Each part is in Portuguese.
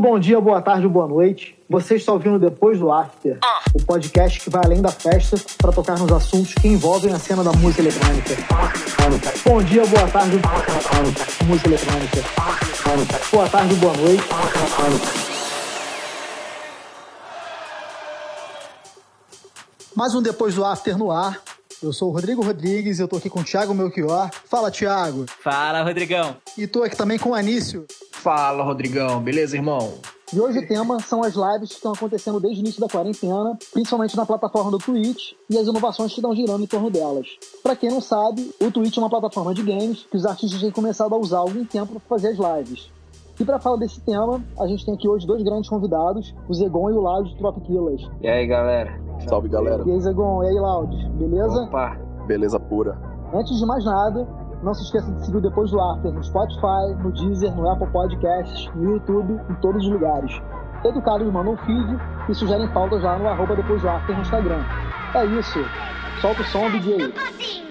bom dia, boa tarde, boa noite. Você está ouvindo Depois do After, o podcast que vai além da festa para tocar nos assuntos que envolvem a cena da música eletrônica. Bom dia, boa tarde, música eletrônica. Boa tarde, boa noite. Mais um Depois do After no ar. Eu sou o Rodrigo Rodrigues e eu tô aqui com o Thiago Melchior. Fala, Thiago. Fala, Rodrigão. E tô aqui também com o Anício. Fala, Rodrigão. Beleza, irmão? E hoje o tema são as lives que estão acontecendo desde o início da quarentena, principalmente na plataforma do Twitch e as inovações que estão girando em torno delas. Para quem não sabe, o Twitch é uma plataforma de games que os artistas têm começado a usar há algum tempo para fazer as lives. E para falar desse tema, a gente tem aqui hoje dois grandes convidados, o Zegon e o Loud de Trop Killers. E aí, galera? Salve, galera. E aí, Zegon? E aí, Loud? Beleza? Opa! Beleza pura. Antes de mais nada, não se esqueça de seguir Depois do After no Spotify, no Deezer, no Apple Podcasts, no YouTube, em todos os lugares. Educados mandam um feed e sugerem pautas lá no arroba Depois do After no Instagram. É isso. Solta o som, DJ.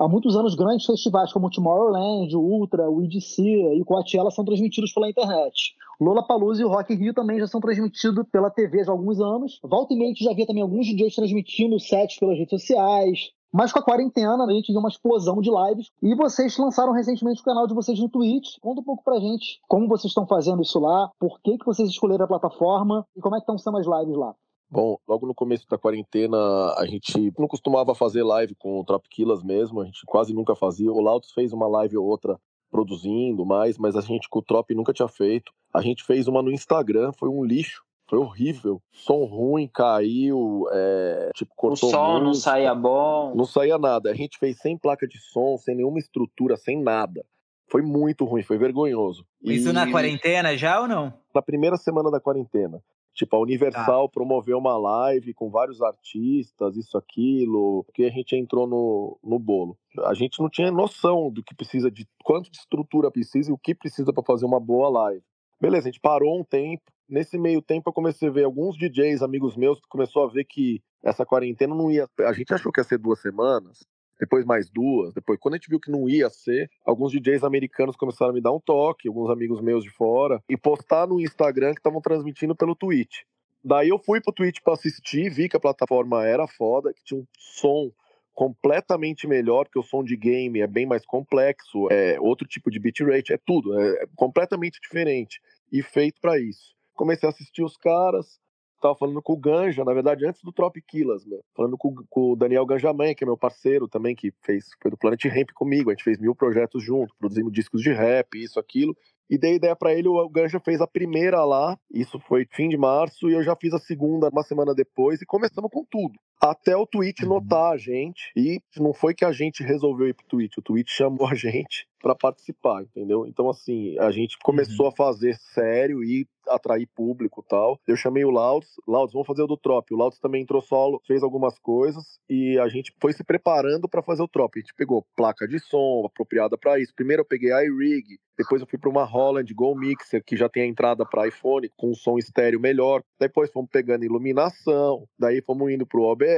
Há muitos anos, grandes festivais como o Tomorrowland, o Ultra, o EDC e o Coachella são transmitidos pela internet. Lola Palusa e o Rock in Rio também já são transmitidos pela TV há alguns anos. Volta e meia já havia também alguns DJs transmitindo sets pelas redes sociais. Mas com a quarentena, a gente viu uma explosão de lives. E vocês lançaram recentemente o canal de vocês no Twitch. Conta um pouco pra gente como vocês estão fazendo isso lá, por que, que vocês escolheram a plataforma e como é que estão sendo as lives lá. Bom, logo no começo da quarentena, a gente não costumava fazer live com o Trap Killers mesmo, a gente quase nunca fazia. O Lautos fez uma live ou outra produzindo mais, mas a gente com o Trop nunca tinha feito. A gente fez uma no Instagram, foi um lixo. Foi horrível. Som ruim, caiu, é, tipo, cortou. O som não saía bom. Não saía nada. A gente fez sem placa de som, sem nenhuma estrutura, sem nada. Foi muito ruim, foi vergonhoso. Isso E na quarentena já ou não? Na primeira semana da quarentena. Tipo, a Universal promoveu uma live com vários artistas, isso, aquilo, que a gente entrou no, no bolo. A gente não tinha noção do que precisa, de quanto de estrutura precisa e o que precisa para fazer uma boa live. Beleza, a gente parou um tempo. Nesse meio tempo eu comecei a ver alguns DJs, amigos meus, que começou a ver que essa quarentena não ia. A gente achou que ia ser duas semanas, depois mais duas, depois quando a gente viu que não ia ser, alguns DJs americanos começaram a me dar um toque, alguns amigos meus de fora, e postar no Instagram que estavam transmitindo pelo Twitch. Daí eu fui pro Twitch para assistir, vi que a plataforma era foda, que tinha um som completamente melhor, que o som de game é bem mais complexo, é outro tipo de bitrate, é tudo, é completamente diferente e feito para isso. Comecei a assistir os caras, tava falando com o Ganja, na verdade, antes do Trop Killers, meu. Falando com, com o Daniel Ganjaman, que é meu parceiro também, que fez, foi do Planet Ramp comigo. A gente fez mil projetos junto, produzimos discos de rap, isso, aquilo. E dei ideia para ele, o Ganja fez a primeira lá, isso foi fim de março, e eu já fiz a segunda uma semana depois, e começamos com tudo. Até o Twitch notar a gente, e não foi que a gente resolveu ir pro Twitch, o Twitch chamou a gente para participar, entendeu? Então, assim, a gente começou a fazer sério e atrair público e tal. Eu chamei o Lauds, Lauds, vamos fazer o do Trop. O Lauds também entrou solo, fez algumas coisas e a gente foi se preparando para fazer o Trop. A gente pegou placa de som apropriada para isso. Primeiro eu peguei a iRig, depois eu fui para uma Holland Go Mixer, que já tem a entrada para iPhone com um som estéreo melhor. Depois fomos pegando iluminação, daí fomos indo pro OBS,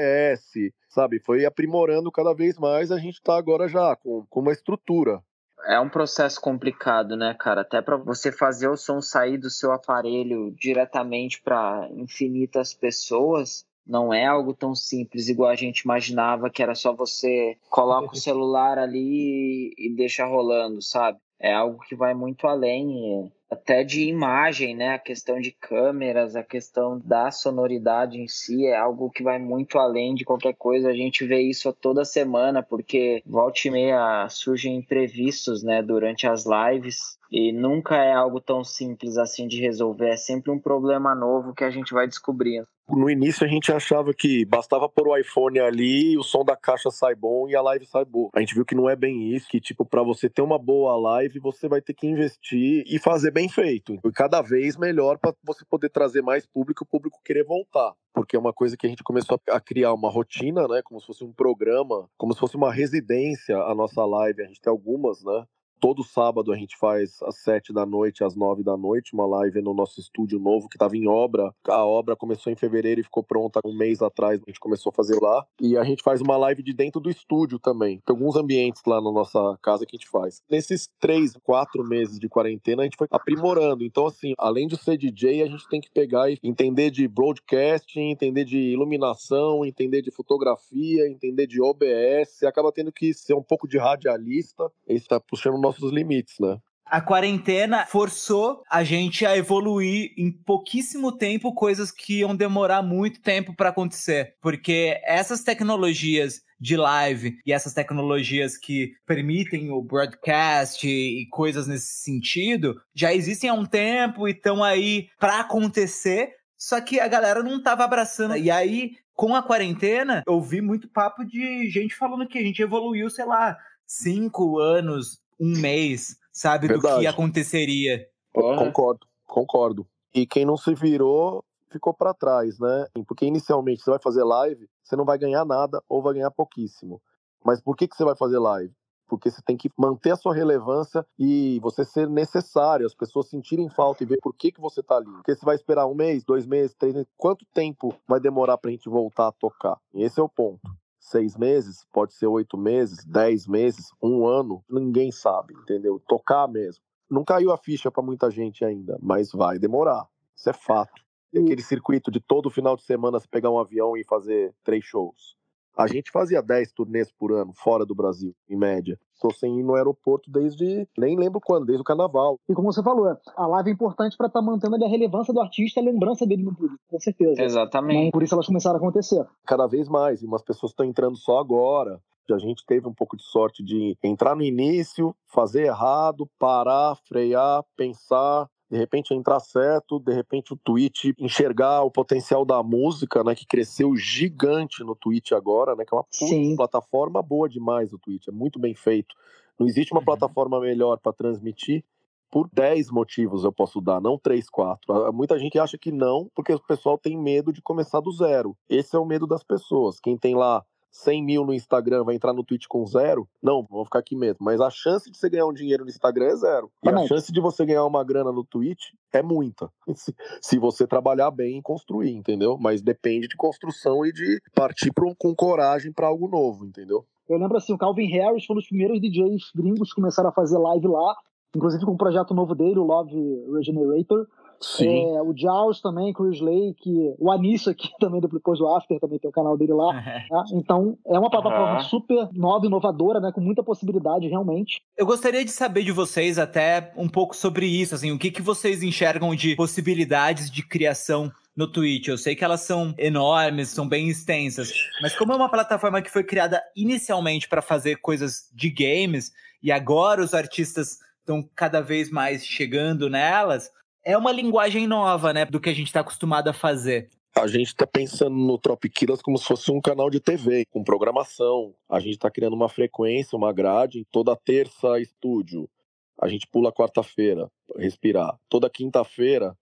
sabe? Foi aprimorando cada vez mais. A gente tá agora já com, com uma estrutura é um processo complicado, né, cara? Até para você fazer o som sair do seu aparelho diretamente para infinitas pessoas, não é algo tão simples igual a gente imaginava que era só você coloca o celular ali e deixa rolando, sabe? É algo que vai muito além, até de imagem, né? A questão de câmeras, a questão da sonoridade em si é algo que vai muito além de qualquer coisa. A gente vê isso toda semana, porque volta e meia surgem imprevistos, né? Durante as lives. E nunca é algo tão simples assim de resolver. É sempre um problema novo que a gente vai descobrindo. No início a gente achava que bastava pôr o iPhone ali, o som da caixa sai bom e a live sai boa. A gente viu que não é bem isso, que tipo, para você ter uma boa live, você vai ter que investir e fazer bem feito. E cada vez melhor para você poder trazer mais público, o público querer voltar. Porque é uma coisa que a gente começou a criar uma rotina, né? Como se fosse um programa, como se fosse uma residência a nossa live. A gente tem algumas, né? Todo sábado a gente faz às sete da noite, às nove da noite, uma live no nosso estúdio novo que estava em obra. A obra começou em fevereiro e ficou pronta um mês atrás. A gente começou a fazer lá. E a gente faz uma live de dentro do estúdio também. Tem alguns ambientes lá na nossa casa que a gente faz. Nesses três, quatro meses de quarentena, a gente foi aprimorando. Então, assim, além de ser DJ, a gente tem que pegar e entender de broadcasting, entender de iluminação, entender de fotografia, entender de OBS. Acaba tendo que ser um pouco de radialista. Isso está puxando nossos limites, né? A quarentena forçou a gente a evoluir em pouquíssimo tempo coisas que iam demorar muito tempo para acontecer, porque essas tecnologias de live e essas tecnologias que permitem o broadcast e coisas nesse sentido já existem há um tempo e estão aí para acontecer, só que a galera não tava abraçando. E aí, com a quarentena, eu vi muito papo de gente falando que a gente evoluiu, sei lá, cinco anos, um mês, sabe, Verdade. do que aconteceria. Porra. Concordo, concordo. E quem não se virou ficou para trás, né? Porque inicialmente você vai fazer live, você não vai ganhar nada ou vai ganhar pouquíssimo. Mas por que, que você vai fazer live? Porque você tem que manter a sua relevância e você ser necessário, as pessoas sentirem falta e ver por que, que você tá ali. Porque você vai esperar um mês, dois meses, três meses, quanto tempo vai demorar pra gente voltar a tocar? E esse é o ponto. Seis meses, pode ser oito meses, dez meses, um ano, ninguém sabe, entendeu? Tocar mesmo. Não caiu a ficha para muita gente ainda, mas vai demorar. Isso é fato. E aquele circuito de todo final de semana você pegar um avião e fazer três shows. A gente fazia 10 turnês por ano, fora do Brasil, em média. Estou sem ir no aeroporto desde, nem lembro quando, desde o carnaval. E como você falou, a live é importante para estar mantendo ali a relevância do artista a lembrança dele no público, com certeza. Exatamente. Né? Por isso elas começaram a acontecer. Cada vez mais, e umas pessoas estão entrando só agora. A gente teve um pouco de sorte de entrar no início, fazer errado, parar, frear, pensar, de repente entrar certo, de repente o Twitch enxergar o potencial da música, né, que cresceu gigante no Twitch agora, né, que é uma puta plataforma boa demais o Twitch, é muito bem feito. Não existe uma Uhum. plataforma melhor para transmitir por 10 motivos eu posso dar, não 3, 4. Há Muita gente acha que não, porque o pessoal tem medo de começar do zero. Esse é o medo das pessoas. Quem tem lá 100 mil no Instagram vai entrar no Twitch com zero? Não, vou ficar aqui mesmo. Mas a chance de você ganhar um dinheiro no Instagram é zero. E a chance de você ganhar uma grana no Twitch é muita. Se, você trabalhar bem e construir, entendeu? Mas depende de construção e de partir um- com coragem para algo novo, entendeu? Eu lembro assim, o Calvin Harris foi um dos primeiros DJs gringos que começaram a fazer live lá, inclusive com um projeto novo dele, o Love Regenerator. Sim. É, o Jaws também, Chris Lake, o Anísio aqui também, depois do After, também tem o canal dele lá. tá? Então, é uma plataforma Aham. super nova, inovadora, né, com muita possibilidade, realmente. Eu gostaria de saber de vocês até um pouco sobre isso, assim, o que, que vocês enxergam de possibilidades de criação no Twitch. Eu sei que elas são enormes, são bem extensas, mas como é uma plataforma que foi criada inicialmente para fazer coisas de games e agora os artistas estão cada vez mais chegando nelas, é uma linguagem nova, né, do que a gente está acostumado a fazer. A gente está pensando no Tropiquilas como se fosse um canal de TV, com programação. A gente está criando uma frequência, uma grade. Toda terça, estúdio. A gente pula quarta-feira, respirar. Toda quinta-feira,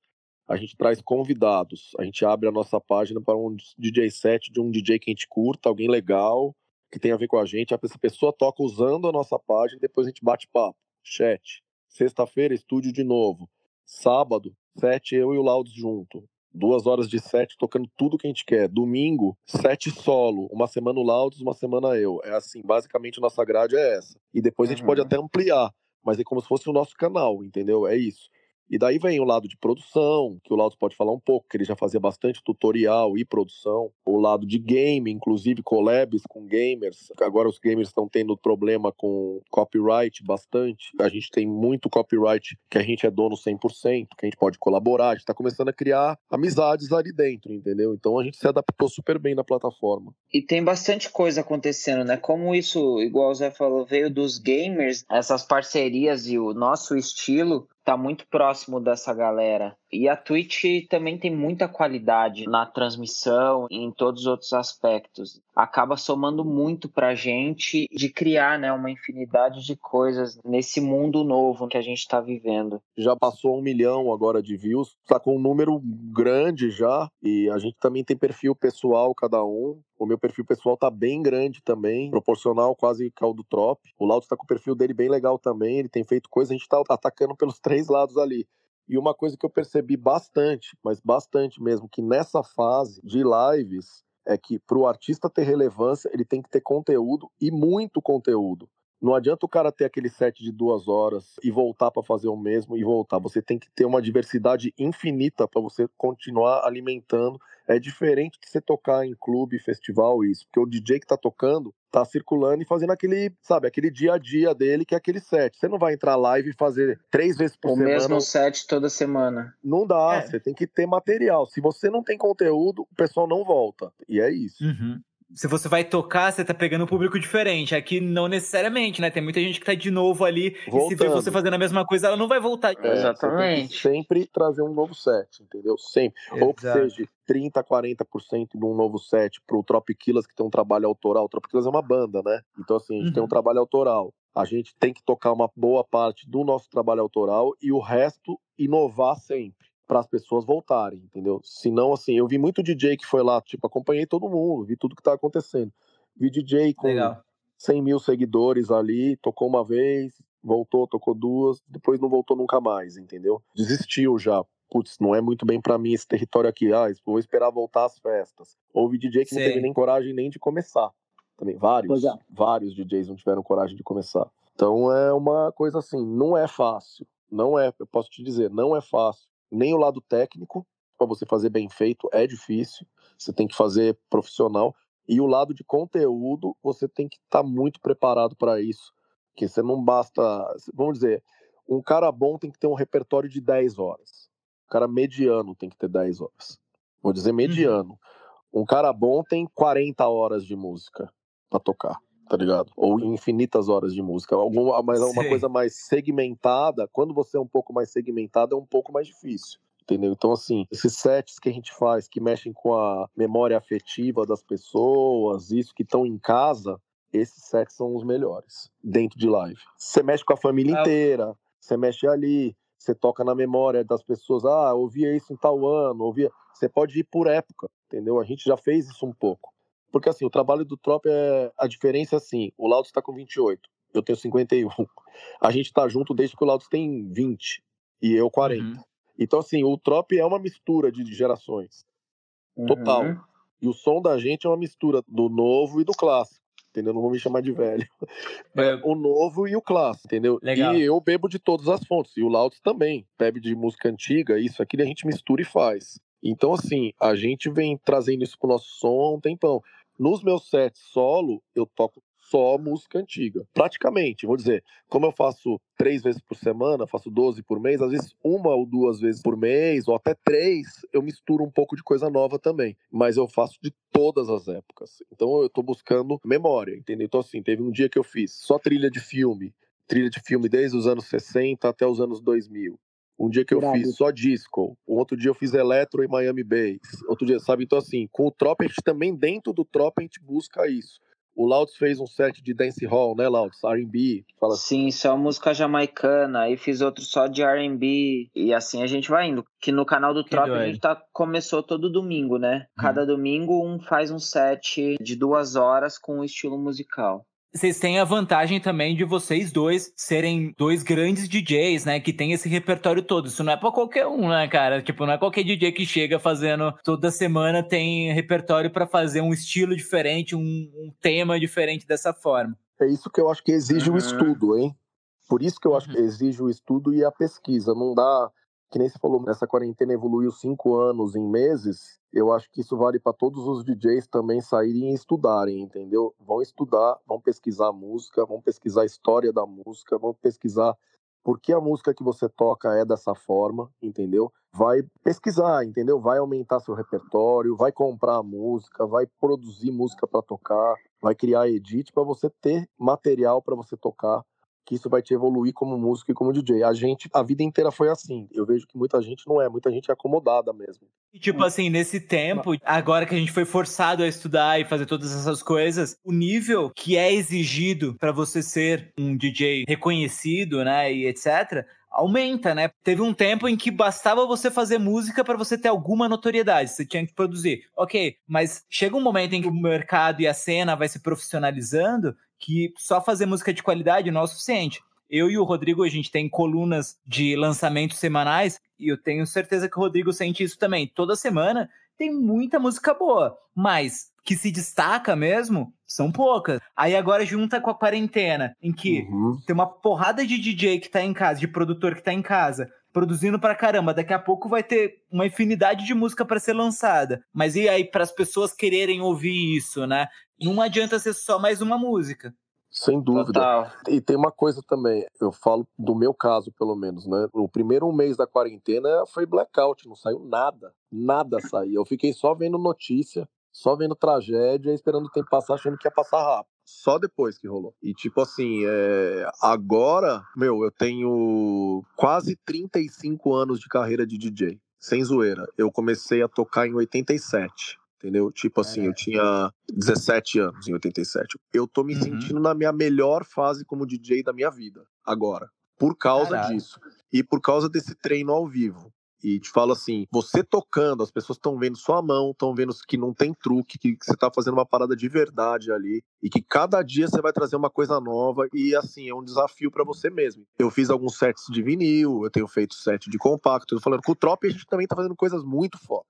a gente traz convidados. A gente abre a nossa página para um DJ set de um DJ que a gente curta, alguém legal, que tem a ver com a gente. Essa pessoa toca usando a nossa página depois a gente bate papo, chat. Sexta-feira, estúdio de novo. Sábado, sete, eu e o Laudes junto. Duas horas de set tocando tudo que a gente quer. Domingo, sete solo. Uma semana o Laudes, uma semana eu. É assim, basicamente a nossa grade é essa. E depois a gente Uhum. pode até ampliar, mas é como se fosse o nosso canal, entendeu? É isso. E daí vem o lado de produção, que o Laudes pode falar um pouco, que ele já fazia bastante tutorial e produção. O lado de game, inclusive collabs com gamers. Agora os gamers estão tendo problema com copyright bastante. A gente tem muito copyright que a gente é dono 100%, que a gente pode colaborar. A gente está começando a criar amizades ali dentro, entendeu? Então a gente se adaptou super bem na plataforma. E tem bastante coisa acontecendo, né? Como isso, igual o Zé falou, veio dos gamers, essas parcerias e o nosso estilo tá muito próximo dessa galera. E a Twitch também tem muita qualidade na transmissão e em todos os outros aspectos. Acaba somando muito pra gente de criar né, uma infinidade de coisas nesse mundo novo que a gente está vivendo. Já passou um milhão agora de views, tá com um número grande já, e a gente também tem perfil pessoal cada um. O meu perfil pessoal tá bem grande também, proporcional quase ao do Trop. O Lauto tá com o perfil dele bem legal também, ele tem feito coisa, a gente tá atacando pelos três lados ali. E uma coisa que eu percebi bastante, mas bastante mesmo, que nessa fase de lives é que para o artista ter relevância, ele tem que ter conteúdo e muito conteúdo. Não adianta o cara ter aquele set de duas horas e voltar para fazer o mesmo e voltar. Você tem que ter uma diversidade infinita para você continuar alimentando. É diferente de você tocar em clube, festival, isso. Porque o DJ que tá tocando tá circulando e fazendo aquele, sabe, aquele dia a dia dele, que é aquele set. Você não vai entrar live e fazer três vezes por o semana. O mesmo set toda semana. Não dá, é. você tem que ter material. Se você não tem conteúdo, o pessoal não volta. E é isso. Uhum se você vai tocar, você tá pegando um público diferente. Aqui não necessariamente, né? Tem muita gente que tá de novo ali Voltando. e se vê você fazendo a mesma coisa, ela não vai voltar. É, Exatamente. sempre trazer um novo set, entendeu? Sempre. Exato. Ou que seja 30, 40% de um novo set pro Tropiquilas, que tem um trabalho autoral. O Tropiquilas é uma banda, né? Então, assim, a gente uhum. tem um uhum. trabalho autoral. A gente tem que tocar uma boa parte do nosso trabalho autoral e o resto inovar sempre para as pessoas voltarem, entendeu? Senão, assim, eu vi muito DJ que foi lá, tipo, acompanhei todo mundo, vi tudo que tá acontecendo. Vi DJ com Legal. 100 mil seguidores ali, tocou uma vez, voltou, tocou duas, depois não voltou nunca mais, entendeu? Desistiu já. Putz, não é muito bem para mim esse território aqui. Ah, vou esperar voltar às festas. Houve DJ que Sim. não teve nem coragem nem de começar. Também, vários, é. vários DJs não tiveram coragem de começar. Então é uma coisa assim, não é fácil. Não é, eu posso te dizer, não é fácil nem o lado técnico, para você fazer bem feito, é difícil. Você tem que fazer profissional. E o lado de conteúdo, você tem que estar tá muito preparado para isso. Que você não basta. Vamos dizer, um cara bom tem que ter um repertório de 10 horas. Um cara mediano tem que ter 10 horas. Vou dizer uhum. mediano. Uhum. Um cara bom tem 40 horas de música para tocar tá ligado? Ou infinitas horas de música. Alguma, mas uma coisa mais segmentada, quando você é um pouco mais segmentado, é um pouco mais difícil. Entendeu? Então, assim, esses sets que a gente faz que mexem com a memória afetiva das pessoas, isso que estão em casa, esses sets são os melhores dentro de live. Você mexe com a família é. inteira, você mexe ali, você toca na memória das pessoas. Ah, ouvia isso em tal ano, ouvia. Você pode ir por época, entendeu? A gente já fez isso um pouco. Porque assim, o trabalho do Trop é. A diferença é assim: o Laudo está com 28, eu tenho 51. A gente está junto desde que o Laudo tem 20 e eu 40. Uhum. Então, assim, o Trop é uma mistura de gerações. Total. Uhum. E o som da gente é uma mistura do novo e do clássico. Entendeu? Não vou me chamar de velho. É. O novo e o clássico, entendeu? Legal. E eu bebo de todas as fontes. E o Laudos também. Bebe de música antiga, isso aqui a gente mistura e faz. Então, assim, a gente vem trazendo isso pro nosso som há um tempão. Nos meus sets solo, eu toco só música antiga. Praticamente, vou dizer, como eu faço três vezes por semana, faço 12 por mês, às vezes uma ou duas vezes por mês, ou até três, eu misturo um pouco de coisa nova também. Mas eu faço de todas as épocas. Então eu tô buscando memória, entendeu? Então, assim, teve um dia que eu fiz só trilha de filme. Trilha de filme desde os anos 60 até os anos 2000. Um dia que eu fiz só disco, um outro dia eu fiz eletro em Miami Bass, outro dia, sabe? Então, assim, com o Trop, a gente também, dentro do Trop, a gente busca isso. O Louds fez um set de dance hall, né, Louds? R&B. Fala assim. Sim, só música jamaicana. Aí fiz outro só de R&B. E assim a gente vai indo. Que no canal do Trop a gente tá, começou todo domingo, né? Cada hum. domingo um faz um set de duas horas com um estilo musical. Vocês têm a vantagem também de vocês dois serem dois grandes DJs, né? Que tem esse repertório todo. Isso não é pra qualquer um, né, cara? Tipo, não é qualquer DJ que chega fazendo toda semana tem repertório para fazer um estilo diferente, um, um, tema diferente dessa forma. É isso que eu acho que exige uhum. o estudo, hein? Por isso que eu acho que uhum. exige o estudo e a pesquisa. Não dá que nem você falou, essa quarentena evoluiu cinco anos em meses, eu acho que isso vale para todos os DJs também saírem e estudarem, entendeu? Vão estudar, vão pesquisar a música, vão pesquisar a história da música, vão pesquisar por que a música que você toca é dessa forma, entendeu? Vai pesquisar, entendeu? Vai aumentar seu repertório, vai comprar música, vai produzir música para tocar, vai criar edit para você ter material para você tocar que isso vai te evoluir como músico e como DJ. A gente, a vida inteira foi assim. Eu vejo que muita gente não é, muita gente é acomodada mesmo. E, tipo assim, nesse tempo, agora que a gente foi forçado a estudar e fazer todas essas coisas, o nível que é exigido para você ser um DJ reconhecido, né, e etc., aumenta, né? Teve um tempo em que bastava você fazer música para você ter alguma notoriedade, você tinha que produzir. Ok, mas chega um momento em que o mercado e a cena vai se profissionalizando que só fazer música de qualidade não é o suficiente. Eu e o Rodrigo, a gente tem colunas de lançamentos semanais e eu tenho certeza que o Rodrigo sente isso também. Toda semana tem muita música boa, mas que se destaca mesmo são poucas. Aí agora junta com a quarentena, em que uhum. tem uma porrada de DJ que tá em casa, de produtor que tá em casa, produzindo pra caramba. Daqui a pouco vai ter uma infinidade de música para ser lançada. Mas e aí para as pessoas quererem ouvir isso, né? Não adianta ser só mais uma música. Sem dúvida. Total. E tem uma coisa também, eu falo do meu caso, pelo menos, né? O primeiro mês da quarentena foi blackout, não saiu nada. Nada saiu. Eu fiquei só vendo notícia só vendo tragédia, esperando o tempo passar, achando que ia passar rápido. Só depois que rolou. E tipo assim, é... agora, meu, eu tenho quase 35 anos de carreira de DJ. Sem zoeira. Eu comecei a tocar em 87 entendeu? Tipo assim, é. eu tinha 17 anos em 87. Eu tô me uhum. sentindo na minha melhor fase como DJ da minha vida, agora. Por causa Caralho. disso. E por causa desse treino ao vivo e te falo assim: você tocando, as pessoas estão vendo sua mão, estão vendo que não tem truque, que, você está fazendo uma parada de verdade ali e que cada dia você vai trazer uma coisa nova e assim é um desafio para você mesmo. Eu fiz alguns sets de vinil, eu tenho feito set de compacto, eu falando com o Trop a gente também está fazendo coisas muito foda.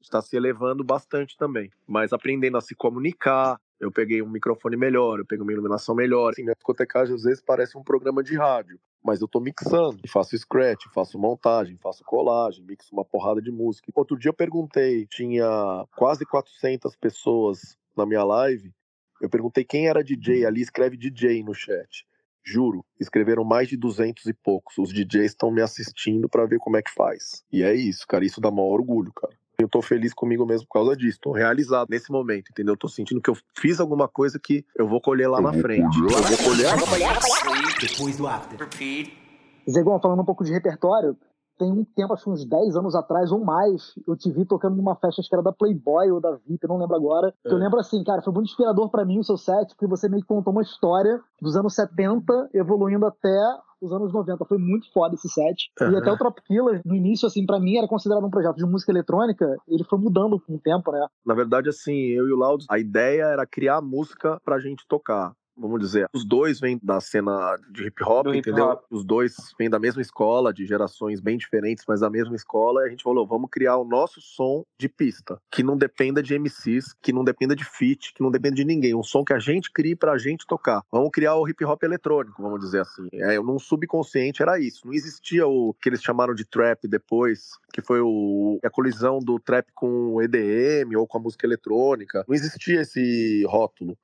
Está se elevando bastante também, mas aprendendo a se comunicar, eu peguei um microfone melhor, eu peguei uma iluminação melhor. Assim, minha discotecagem às vezes parece um programa de rádio, mas eu tô mixando, faço scratch, faço montagem, faço colagem, mixo uma porrada de música. Outro dia eu perguntei, tinha quase 400 pessoas na minha live, eu perguntei quem era DJ ali, escreve DJ no chat. Juro, escreveram mais de 200 e poucos. Os DJs estão me assistindo para ver como é que faz. E é isso, cara, isso dá maior orgulho, cara. Eu tô feliz comigo mesmo por causa disso. Tô realizado nesse momento, entendeu? Eu tô sentindo que eu fiz alguma coisa que eu vou colher lá na frente. Eu vou colher depois do after. Zegon, falando um pouco de repertório, tem um tempo, acho que uns 10 anos atrás ou mais, eu te vi tocando numa festa, acho que era da Playboy ou da VIP, não lembro agora. É. Eu lembro assim, cara, foi muito inspirador para mim o seu set, porque você meio que contou uma história dos anos 70, evoluindo até os anos 90. Foi muito foda esse set. Uhum. E até o Trop Killer, no início, assim, para mim era considerado um projeto de música eletrônica. Ele foi mudando com o tempo, né? Na verdade, assim, eu e o Loud, a ideia era criar música pra gente tocar vamos dizer, os dois vêm da cena de hip hop, Do entendeu? Hip -hop. Os dois vêm da mesma escola, de gerações bem diferentes, mas da mesma escola, e a gente falou, vamos criar o nosso som de pista, que não dependa de MCs, que não dependa de feat, que não dependa de ninguém, um som que a gente crie pra gente tocar. Vamos criar o hip hop eletrônico, vamos dizer assim. É, num subconsciente era isso. Não existia o que eles chamaram de trap depois, que foi o, a colisão do trap com o EDM ou com a música eletrônica. Não existia esse rótulo.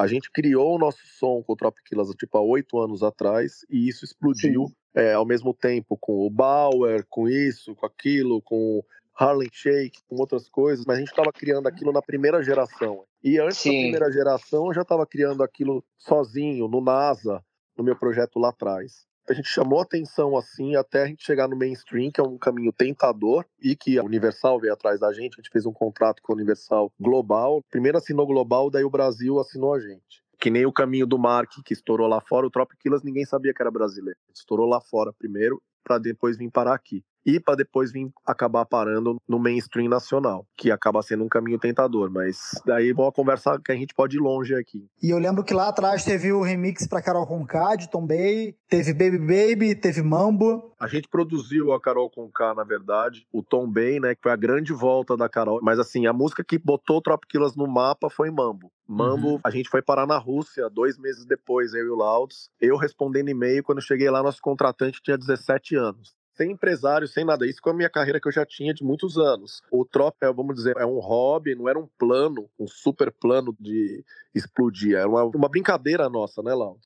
A gente criou o nosso som com o Tropiquilas tipo há oito anos atrás e isso explodiu é, ao mesmo tempo com o Bauer, com isso, com aquilo, com Harlem Shake, com outras coisas, mas a gente estava criando aquilo na primeira geração. E antes Sim. da primeira geração, eu já estava criando aquilo sozinho, no NASA, no meu projeto lá atrás a gente chamou atenção assim até a gente chegar no mainstream, que é um caminho tentador e que a Universal veio atrás da gente. A gente fez um contrato com a Universal Global. Primeiro assinou Global, daí o Brasil assinou a gente. Que nem o caminho do Mark, que estourou lá fora. O Tropic Killers ninguém sabia que era brasileiro. Estourou lá fora primeiro, para depois vir parar aqui e para depois vir acabar parando no mainstream nacional, que acaba sendo um caminho tentador, mas daí vamos conversar que a gente pode ir longe aqui. E eu lembro que lá atrás teve o remix para Carol Conká de Tom Bay, teve Baby Baby, teve Mambo. A gente produziu a Carol Conká, na verdade, o Tom Bay, né, que foi a grande volta da Carol, mas assim, a música que botou o Trop Killers no mapa foi Mambo. Mambo, uhum. a gente foi parar na Rússia dois meses depois, eu e o Louds. Eu respondendo e-mail, quando eu cheguei lá, nosso contratante tinha 17 anos sem empresário, sem nada. Isso com a minha carreira que eu já tinha de muitos anos. O Trop, vamos dizer, é um hobby, não era um plano, um super plano de explodir. Era uma, uma brincadeira nossa, né, Lau?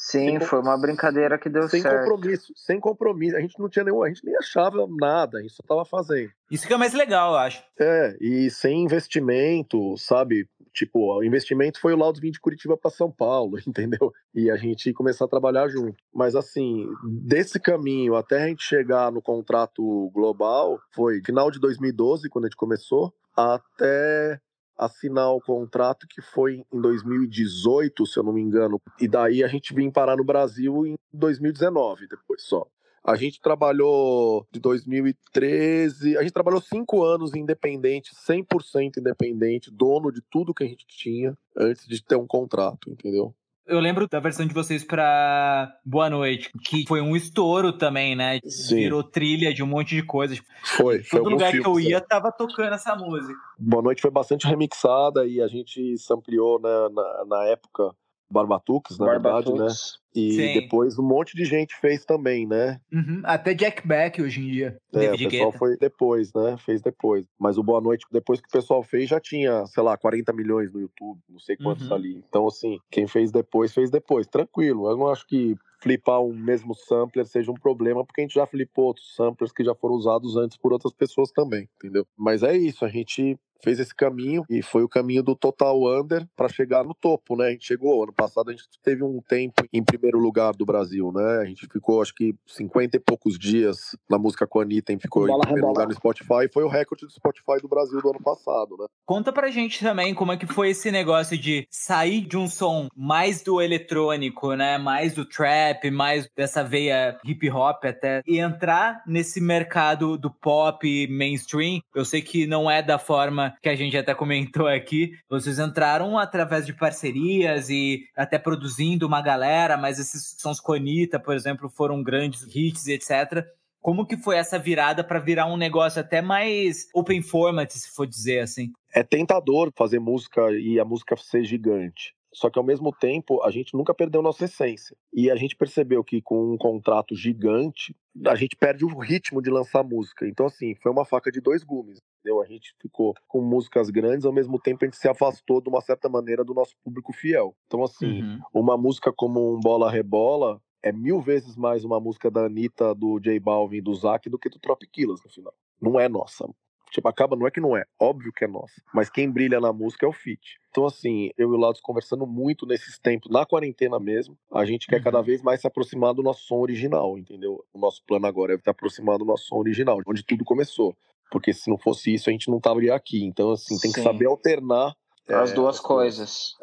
Sim, foi uma brincadeira que deu sem certo. Sem compromisso, sem compromisso. A gente não tinha nenhum, a gente nem achava nada, a gente só tava fazendo. Isso que é mais legal, eu acho. É, e sem investimento, sabe? Tipo, o investimento foi o Laudos 20 de Curitiba para São Paulo, entendeu? E a gente começar a trabalhar junto. Mas assim, desse caminho até a gente chegar no contrato global, foi final de 2012, quando a gente começou, até assinar o contrato que foi em 2018, se eu não me engano. E daí a gente vinha parar no Brasil em 2019, depois só. A gente trabalhou de 2013, a gente trabalhou cinco anos independente, 100% independente, dono de tudo que a gente tinha antes de ter um contrato, entendeu? Eu lembro da versão de vocês pra Boa Noite, que foi um estouro também, né? Sim. Virou trilha de um monte de coisas. Foi, foi Todo lugar filme, que eu ia tava tocando essa música. Boa Noite foi bastante remixada e a gente ampliou né, na, na época Barbatuques, na verdade, né? E Sim. depois um monte de gente fez também, né? Uhum. Até Jack Beck hoje em dia. É, David o pessoal Guetta. foi depois, né? Fez depois. Mas o Boa Noite, depois que o pessoal fez, já tinha, sei lá, 40 milhões no YouTube, não sei quantos Uhum. ali. Então, assim, quem fez depois, fez depois. Tranquilo. Eu não acho que flipar um mesmo sampler seja um problema, porque a gente já flipou outros samplers que já foram usados antes por outras pessoas também, entendeu? Mas é isso, a gente fez esse caminho e foi o caminho do Total Under para chegar no topo, né? A gente chegou ano passado, a gente teve um tempo em primeiro lugar do Brasil, né? A gente ficou acho que 50 e poucos dias na música com a Anitta, ficou Bola em primeiro lugar no Spotify, e foi o recorde do Spotify do Brasil do ano passado, né? Conta pra gente também como é que foi esse negócio de sair de um som mais do eletrônico, né? Mais do trap, mais dessa veia hip hop até, e entrar nesse mercado do pop mainstream. Eu sei que não é da forma que a gente até comentou aqui. Vocês entraram através de parcerias e até produzindo uma galera, mas esses sons com por exemplo, foram grandes hits, etc. Como que foi essa virada pra virar um negócio até mais open format, se for dizer assim? é tentador fazer música e a música ser gigante. Só que ao mesmo tempo, a gente nunca perdeu nossa essência. E a gente percebeu que com um contrato gigante, a gente perde o ritmo de lançar música. Então, assim, foi uma faca de dois gumes. Entendeu? A gente ficou com músicas grandes, ao mesmo tempo a gente se afastou de uma certa maneira do nosso público fiel. Então, assim, Uhum. uma música como um Bola Rebola é mil vezes mais uma música da Anitta, do J Balvin, do Zac, do que do Trop Killers no final. Não é nossa. Tipo, acaba, não é que não é, óbvio que é nossa. Mas quem brilha na música é o feat. Então, assim, eu e o Laudos conversando muito nesses tempos, na quarentena mesmo, a gente quer Uhum. cada vez mais se aproximar do nosso som original, entendeu? O nosso plano agora é se aproximar do nosso som original, onde tudo começou. Porque se não fosse isso, a gente não estaria aqui. Então, assim, tem que Sim. saber alternar. As é, duas coisas.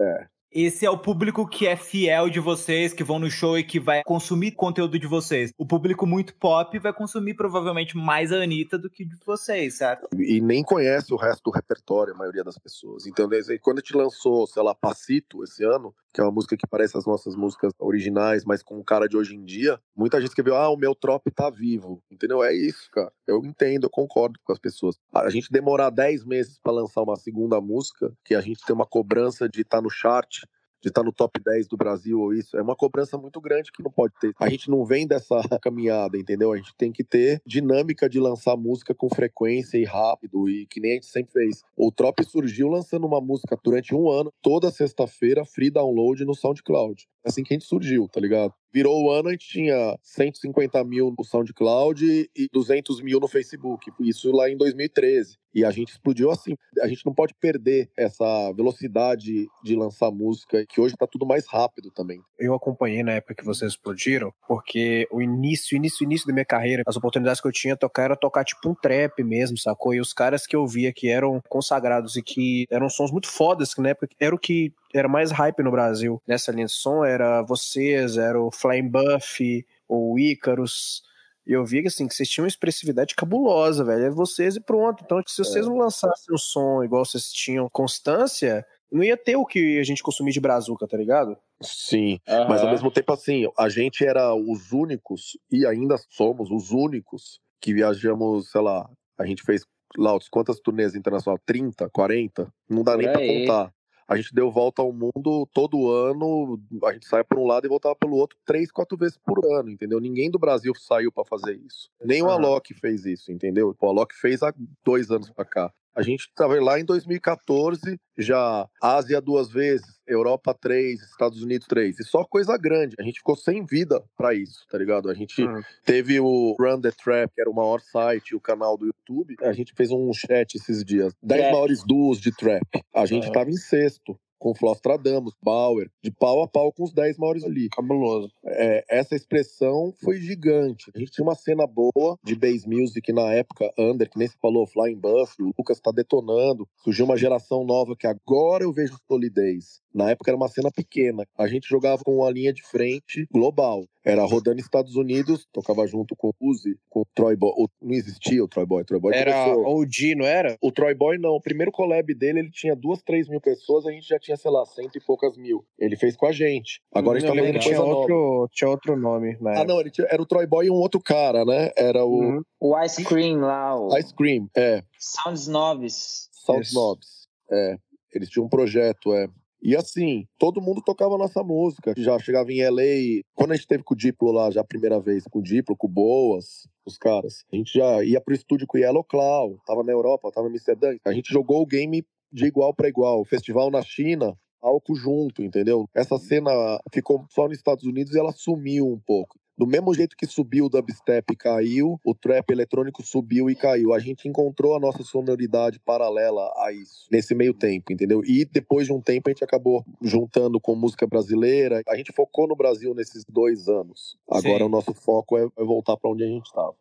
Esse é o público que é fiel de vocês, que vão no show e que vai consumir conteúdo de vocês. O público muito pop vai consumir provavelmente mais a Anitta do que de vocês, certo? e nem conhece o resto do repertório, a maioria das pessoas. Então, quando a gente lançou, sei lá, Passito esse ano, que é uma música que parece as nossas músicas originais, mas com cara de hoje em dia, muita gente escreveu: ah, o meu trop tá vivo. Entendeu? É isso, cara. Eu entendo, eu concordo com as pessoas. A gente demorar 10 meses para lançar uma segunda música, que a gente tem uma cobrança de estar no chart, de estar no top 10 do Brasil ou isso, é uma cobrança muito grande que não pode ter. A gente não vem dessa caminhada, entendeu? A gente tem que ter dinâmica de lançar música com frequência e rápido, e que nem a gente sempre fez. O Trop surgiu lançando uma música durante um ano, toda sexta-feira, free download no SoundCloud. Assim que a gente surgiu, tá ligado? Virou o ano, gente tinha 150 mil no SoundCloud e 200 mil no Facebook. Isso lá em 2013. E a gente explodiu assim. A gente não pode perder essa velocidade de lançar música, que hoje tá tudo mais rápido também. Eu acompanhei na época que vocês explodiram, porque o início, início, início da minha carreira, as oportunidades que eu tinha tocar era tocar tipo um trap mesmo, sacou? E os caras que eu via que eram consagrados e que eram sons muito fodas, que na época era o que era mais hype no Brasil nessa linha de som, era vocês, era o Flying Buff, o Icarus. E eu via que, assim, que vocês tinham uma expressividade cabulosa, velho. É vocês e pronto. Então, se vocês não lançassem um som igual vocês tinham constância, não ia ter o que a gente consumir de brazuca, tá ligado? Sim. Mas ao mesmo tempo, assim, a gente era os únicos, e ainda somos os únicos, que viajamos, sei lá, a gente fez, Lautos, quantas turnês internacionais? 30, 40? Não dá Por nem pra aí. contar. A gente deu volta ao mundo todo ano, a gente saia por um lado e voltava pelo outro três, quatro vezes por ano, entendeu? Ninguém do Brasil saiu pra fazer isso. Nem o. Alok fez isso, entendeu? O Alok fez há dois anos pra cá. A gente estava lá em 2014, já Ásia duas vezes, Europa três, Estados Unidos três. E só coisa grande. A gente ficou sem vida para isso, tá ligado? A gente hum. teve o Run the Trap, que era o maior site, o canal do YouTube. A gente fez um chat esses dias. 10 maiores duos de trap. A gente estava em sexto com Flostradamus, Bauer, de pau a pau com os 10 maiores ali. Cabuloso. É, essa expressão foi gigante. A gente tinha uma cena boa de bass music na época, under, que nem se falou, Flying Buff, o Lucas tá detonando. Surgiu uma geração nova que agora eu vejo solidez. Na época era uma cena pequena. A gente jogava com uma linha de frente global. Era rodando Estados Unidos, tocava junto com o Uzi, com o Troy Boy. Não existia o Troy Boy. O Troy Boy era começou... OG, não era? O Troy Boy não. O primeiro collab dele, ele tinha duas, três mil pessoas, a gente já tinha, sei lá, cento e poucas mil. Ele fez com a gente. Agora não, a gente tá fazendo tinha outro, tinha outro nome. Ah, não, ele tinha, era o Troy Boy e um outro cara, né? Era o. Uhum. O Ice Cream lá. O... Ice Cream, é. Sounds Nobs. Sounds Nobs, é. Eles tinham um projeto, é. E assim, todo mundo tocava nossa música. Já chegava em LA. Quando a gente teve com o Diplo lá, já a primeira vez, com o Diplo, com o Boas, os caras, a gente já ia pro estúdio com o Yellow Claw, tava na Europa, tava em Amsterdã. A gente jogou o game de igual para igual. Festival na China, álcool junto, entendeu? Essa cena ficou só nos Estados Unidos e ela sumiu um pouco. Do mesmo jeito que subiu o dubstep e caiu, o trap eletrônico subiu e caiu. A gente encontrou a nossa sonoridade paralela a isso, nesse meio tempo, entendeu? E depois de um tempo a gente acabou juntando com música brasileira. A gente focou no Brasil nesses dois anos. Agora Sim. o nosso foco é, é voltar para onde a gente estava.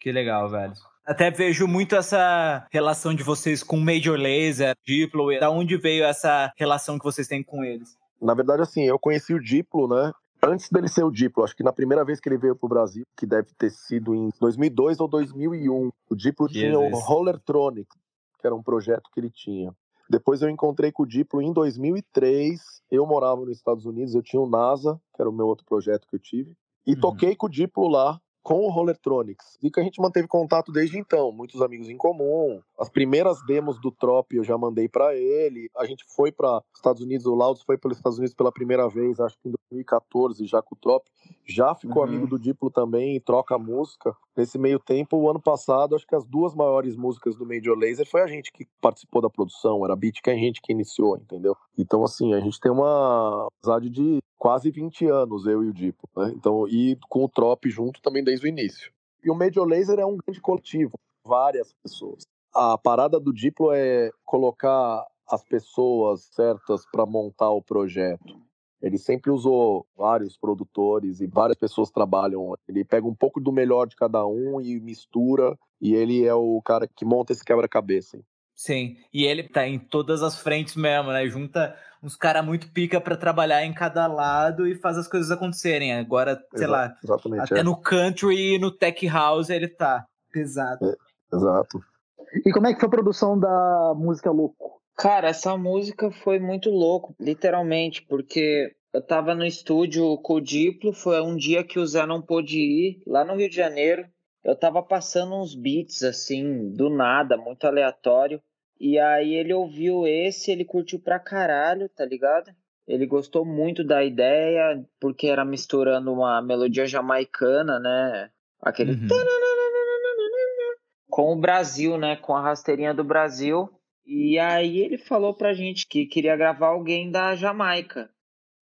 Que legal, velho. Até vejo muito essa relação de vocês com Major Laser, Diplo. Da onde veio essa relação que vocês têm com eles? Na verdade, assim, eu conheci o Diplo, né? Antes dele ser o Diplo, acho que na primeira vez que ele veio pro Brasil, que deve ter sido em 2002 ou 2001, o Diplo tinha o Rollertronic, que era um projeto que ele tinha. Depois eu encontrei com o Diplo em 2003, eu morava nos Estados Unidos, eu tinha o NASA, que era o meu outro projeto que eu tive, e uhum. toquei com o Diplo lá com o Rollertronics. E que a gente manteve contato desde então, muitos amigos em comum. As primeiras demos do Trop eu já mandei para ele. A gente foi para Estados Unidos, o Laudos foi pelos Estados Unidos pela primeira vez, acho que em 2014, já com o Trop. Já ficou uhum. amigo do Diplo também, troca música. Nesse meio tempo, o ano passado, acho que as duas maiores músicas do Major Laser foi a gente que participou da produção, era a beat que a gente que iniciou, entendeu? Então, assim, a gente tem uma amizade de quase 20 anos, eu e o Dipo, né? Então, e com o Trop junto também desde o início. E o Major Laser é um grande coletivo, várias pessoas. A parada do Diplo é colocar as pessoas certas para montar o projeto. Ele sempre usou vários produtores e várias pessoas trabalham. Ele pega um pouco do melhor de cada um e mistura, e ele é o cara que monta esse quebra-cabeça. Sim, e ele tá em todas as frentes mesmo, né? Junta uns caras muito pica para trabalhar em cada lado e faz as coisas acontecerem. Agora, sei Exato, lá, exatamente, até é. no country e no tech house ele tá pesado. É, exato. E como é que foi a produção da música Louco? Cara, essa música foi muito louco, literalmente, porque eu tava no estúdio com o Diplo, foi um dia que o Zé não pôde ir, lá no Rio de Janeiro. Eu tava passando uns beats assim, do nada, muito aleatório. E aí ele ouviu esse, ele curtiu pra caralho, tá ligado? Ele gostou muito da ideia, porque era misturando uma melodia jamaicana, né? Aquele. Uhum. Com o Brasil, né? Com a rasteirinha do Brasil. E aí ele falou pra gente que queria gravar alguém da Jamaica.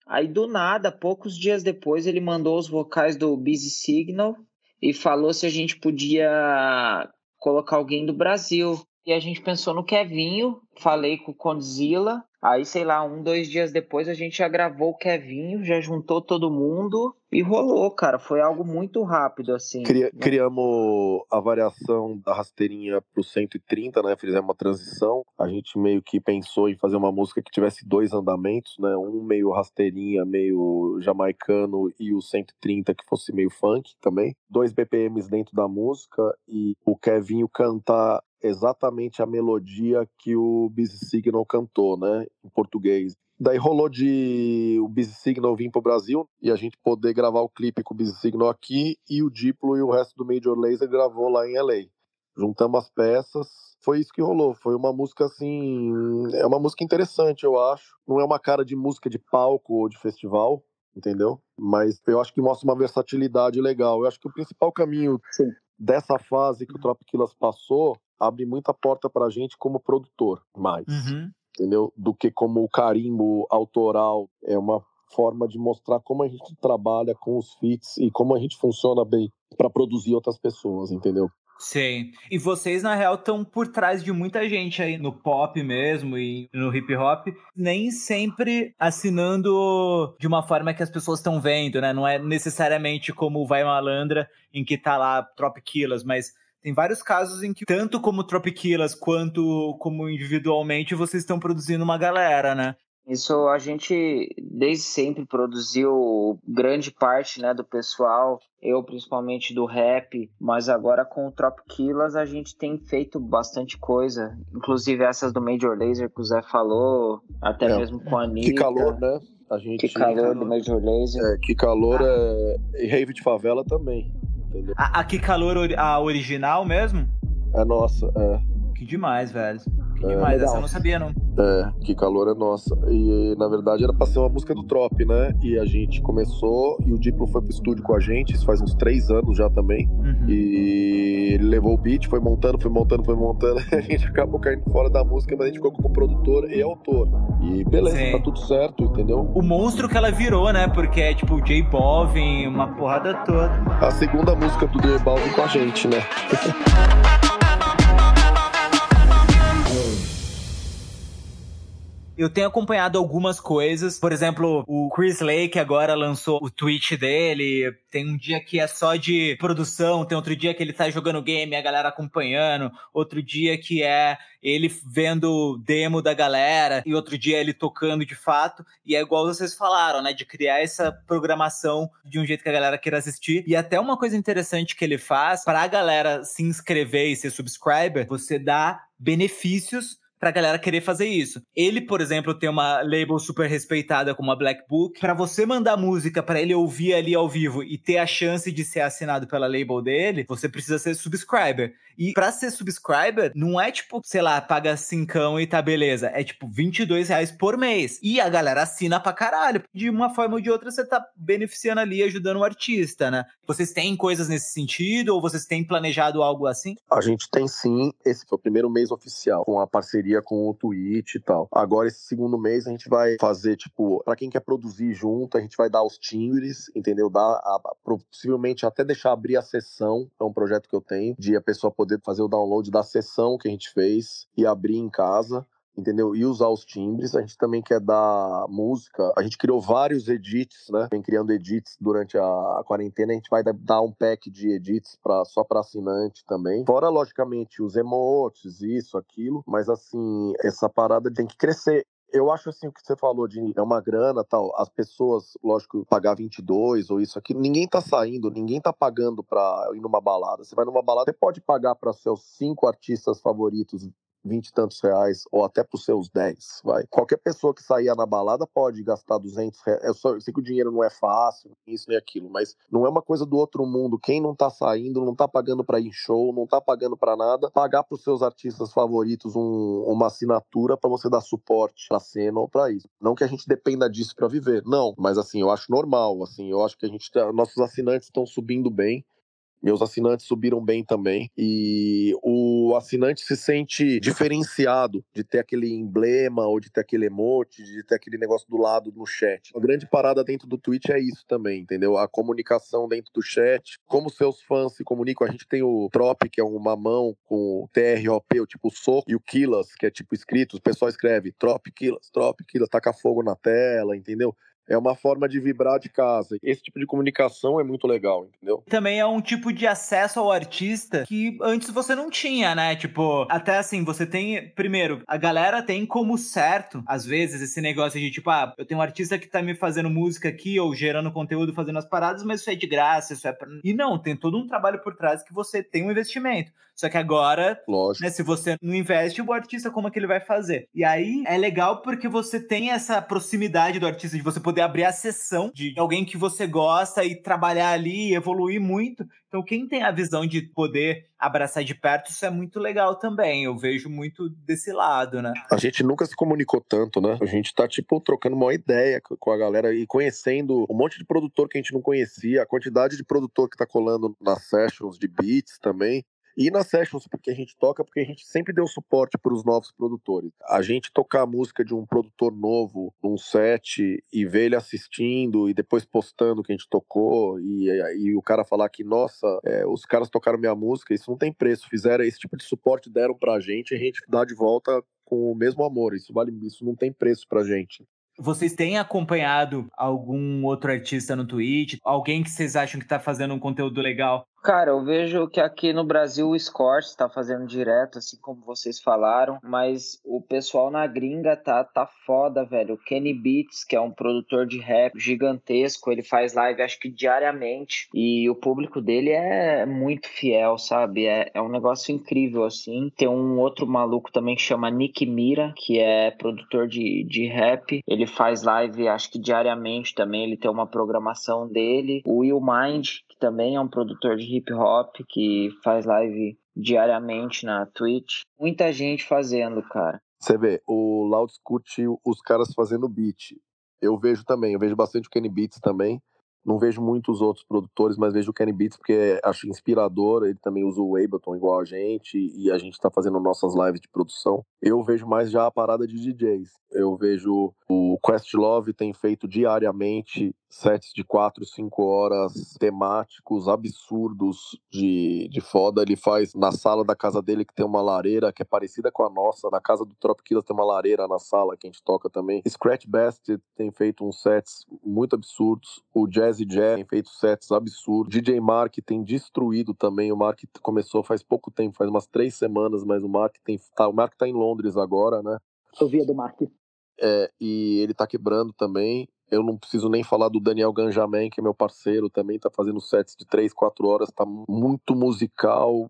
Aí do nada, poucos dias depois, ele mandou os vocais do Busy Signal e falou se a gente podia colocar alguém do Brasil. E a gente pensou no Kevinho, falei com o Condzilla, Aí, sei lá, um, dois dias depois a gente já gravou o Kevinho, já juntou todo mundo e rolou, cara. Foi algo muito rápido, assim. Cria, né? Criamos a variação da rasteirinha pro 130, né? Fizemos uma transição. A gente meio que pensou em fazer uma música que tivesse dois andamentos, né? Um meio rasteirinha, meio jamaicano e o 130 que fosse meio funk também. Dois BPMs dentro da música e o Kevinho cantar exatamente a melodia que o Busy Signal cantou, né, em português. Daí rolou de o Busy Signal vir pro Brasil e a gente poder gravar o clipe com o Busy Signal aqui e o Diplo e o resto do Major Laser gravou lá em LA. Juntamos as peças, foi isso que rolou. Foi uma música assim, é uma música interessante, eu acho. Não é uma cara de música de palco ou de festival, entendeu? Mas eu acho que mostra uma versatilidade legal. Eu acho que o principal caminho Sim. Dessa fase que o Tropiquilas passou abre muita porta pra gente como produtor, mais. Uhum. Entendeu? Do que como o carimbo autoral. É uma forma de mostrar como a gente trabalha com os fits e como a gente funciona bem para produzir outras pessoas, entendeu? Sim. E vocês, na real, estão por trás de muita gente aí no pop mesmo e no hip hop, nem sempre assinando de uma forma que as pessoas estão vendo, né? Não é necessariamente como o Vai Malandra, em que tá lá Tropiquilas, mas tem vários casos em que, tanto como Tropiquilas quanto como individualmente, vocês estão produzindo uma galera, né? Isso a gente desde sempre produziu grande parte né, do pessoal, eu principalmente do rap, mas agora com o Tropiquilas a gente tem feito bastante coisa, inclusive essas do Major Laser que o Zé falou, até é, mesmo com a Anitta. Que calor, né? A gente... Que calor do Major Laser. É, que calor ah. é... E Rave de Favela também, entendeu? A, a Que Calor, a original mesmo? É nossa, é. Que demais, velho. Que demais, é, essa eu não sabia, não. É, que calor é nossa. E na verdade era pra ser uma música do Trop, né? E a gente começou e o Diplo foi pro estúdio com a gente, isso faz uns três anos já também. Uhum. E ele levou o beat, foi montando, foi montando, foi montando. a gente acabou caindo fora da música, mas a gente ficou como produtor e autor. E beleza, Sim. tá tudo certo, entendeu? O monstro que ela virou, né? Porque é tipo J Balvin, uma porrada toda. A segunda música do J Balvin com a gente, né? Eu tenho acompanhado algumas coisas. Por exemplo, o Chris Lake agora lançou o tweet dele. Tem um dia que é só de produção, tem outro dia que ele tá jogando game, a galera acompanhando, outro dia que é ele vendo demo da galera, e outro dia ele tocando de fato. E é igual vocês falaram, né? De criar essa programação de um jeito que a galera queira assistir. E até uma coisa interessante que ele faz, pra galera se inscrever e ser subscriber, você dá benefícios pra galera querer fazer isso. Ele, por exemplo, tem uma label super respeitada como a Black Book. Para você mandar música para ele ouvir ali ao vivo e ter a chance de ser assinado pela label dele, você precisa ser subscriber. E para ser subscriber, não é tipo, sei lá, paga cincão e tá beleza. É tipo 22 reais por mês. E a galera assina pra caralho. De uma forma ou de outra, você tá beneficiando ali, ajudando o artista, né? Vocês têm coisas nesse sentido ou vocês têm planejado algo assim? A gente tem sim. Esse foi o primeiro mês oficial, com a parceria com o Twitch e tal. Agora, esse segundo mês, a gente vai fazer, tipo, para quem quer produzir junto, a gente vai dar os timbres, entendeu? Dar a, possivelmente até deixar abrir a sessão. É um projeto que eu tenho, de a pessoa poder fazer o download da sessão que a gente fez e abrir em casa entendeu? E usar os timbres. A gente também quer dar música. A gente criou vários edits, né? Vem criando edits durante a, quarentena. A gente vai dar um pack de edits pra, só para assinante também. Fora, logicamente, os emotes, isso, aquilo. Mas, assim, essa parada tem que crescer eu acho assim o que você falou de é uma grana tal, as pessoas, lógico, pagar 22 ou isso aqui, ninguém tá saindo, ninguém tá pagando pra ir numa balada. Você vai numa balada, você pode pagar para seus cinco artistas favoritos vinte e tantos reais, ou até para os seus 10, vai. Qualquer pessoa que saía na balada pode gastar 200 reais. Eu, só, sei que o dinheiro não é fácil, isso nem aquilo, mas não é uma coisa do outro mundo. Quem não tá saindo, não tá pagando para ir em show, não tá pagando para nada, pagar para os seus artistas favoritos um, uma assinatura para você dar suporte pra cena ou para isso. Não que a gente dependa disso para viver, não, mas assim, eu acho normal, assim, eu acho que a gente, tá, nossos assinantes estão subindo bem, meus assinantes subiram bem também. E o assinante se sente diferenciado de ter aquele emblema ou de ter aquele emote, de ter aquele negócio do lado no chat. A grande parada dentro do Twitch é isso também, entendeu? A comunicação dentro do chat, como seus fãs se comunicam. A gente tem o Trop, que é uma mão com o TROP, o tipo soco, e o Killas, que é tipo escrito. O pessoal escreve Trop, Killas, Trop, Killas, taca fogo na tela, entendeu? É uma forma de vibrar de casa. Esse tipo de comunicação é muito legal, entendeu? Também é um tipo de acesso ao artista que antes você não tinha, né? Tipo, até assim, você tem. Primeiro, a galera tem como certo, às vezes, esse negócio de tipo, ah, eu tenho um artista que tá me fazendo música aqui ou gerando conteúdo, fazendo as paradas, mas isso é de graça, isso é pra... E não, tem todo um trabalho por trás que você tem um investimento. Só que agora, né, se você não investe, o artista, como é que ele vai fazer? E aí é legal porque você tem essa proximidade do artista, de você poder abrir a sessão de alguém que você gosta e trabalhar ali, evoluir muito. Então, quem tem a visão de poder abraçar de perto, isso é muito legal também. Eu vejo muito desse lado, né? A gente nunca se comunicou tanto, né? A gente tá, tipo, trocando uma ideia com a galera e conhecendo um monte de produtor que a gente não conhecia, a quantidade de produtor que tá colando nas sessions de beats também E nas sessions, porque a gente toca, porque a gente sempre deu suporte para os novos produtores. A gente tocar a música de um produtor novo num set e ver ele assistindo e depois postando o que a gente tocou e, e o cara falar que, nossa, é, os caras tocaram minha música, isso não tem preço. Fizeram esse tipo de suporte, deram pra gente e a gente dá de volta com o mesmo amor. Isso vale, isso não tem preço pra gente. Vocês têm acompanhado algum outro artista no Twitch? Alguém que vocês acham que tá fazendo um conteúdo legal? Cara, eu vejo que aqui no Brasil o Scorch está fazendo direto, assim como vocês falaram, mas o pessoal na gringa tá, tá foda, velho. O Kenny Beats, que é um produtor de rap gigantesco, ele faz live acho que diariamente e o público dele é muito fiel, sabe? É, é um negócio incrível, assim. Tem um outro maluco também que chama Nick Mira, que é produtor de, de rap. Ele faz live acho que diariamente também, ele tem uma programação dele. O Will Mind, também é um produtor de hip hop que faz live diariamente na Twitch. Muita gente fazendo, cara. Você vê, o Loud curte os caras fazendo beat. Eu vejo também, eu vejo bastante o Kenny Beats também. Não vejo muitos outros produtores, mas vejo o Kenny Beats porque acho inspirador. Ele também usa o Ableton igual a gente e a gente está fazendo nossas lives de produção. Eu vejo mais já a parada de DJs. Eu vejo o Questlove tem feito diariamente sets de 4, 5 horas temáticos absurdos de, de foda. Ele faz na sala da casa dele que tem uma lareira que é parecida com a nossa. Na casa do Trop Killa tem uma lareira na sala que a gente toca também. Scratch Best tem feito uns sets muito absurdos. O Jazzy Jazz tem feito sets absurdos. DJ Mark tem destruído também. O Mark começou faz pouco tempo, faz umas três semanas, mas o Mark tem. Tá, o Mark tá em Londres agora, né? Eu via do Mark. É, e ele tá quebrando também. Eu não preciso nem falar do Daniel Ganjamin, que é meu parceiro, também tá fazendo sets de 3, 4 horas, tá muito musical,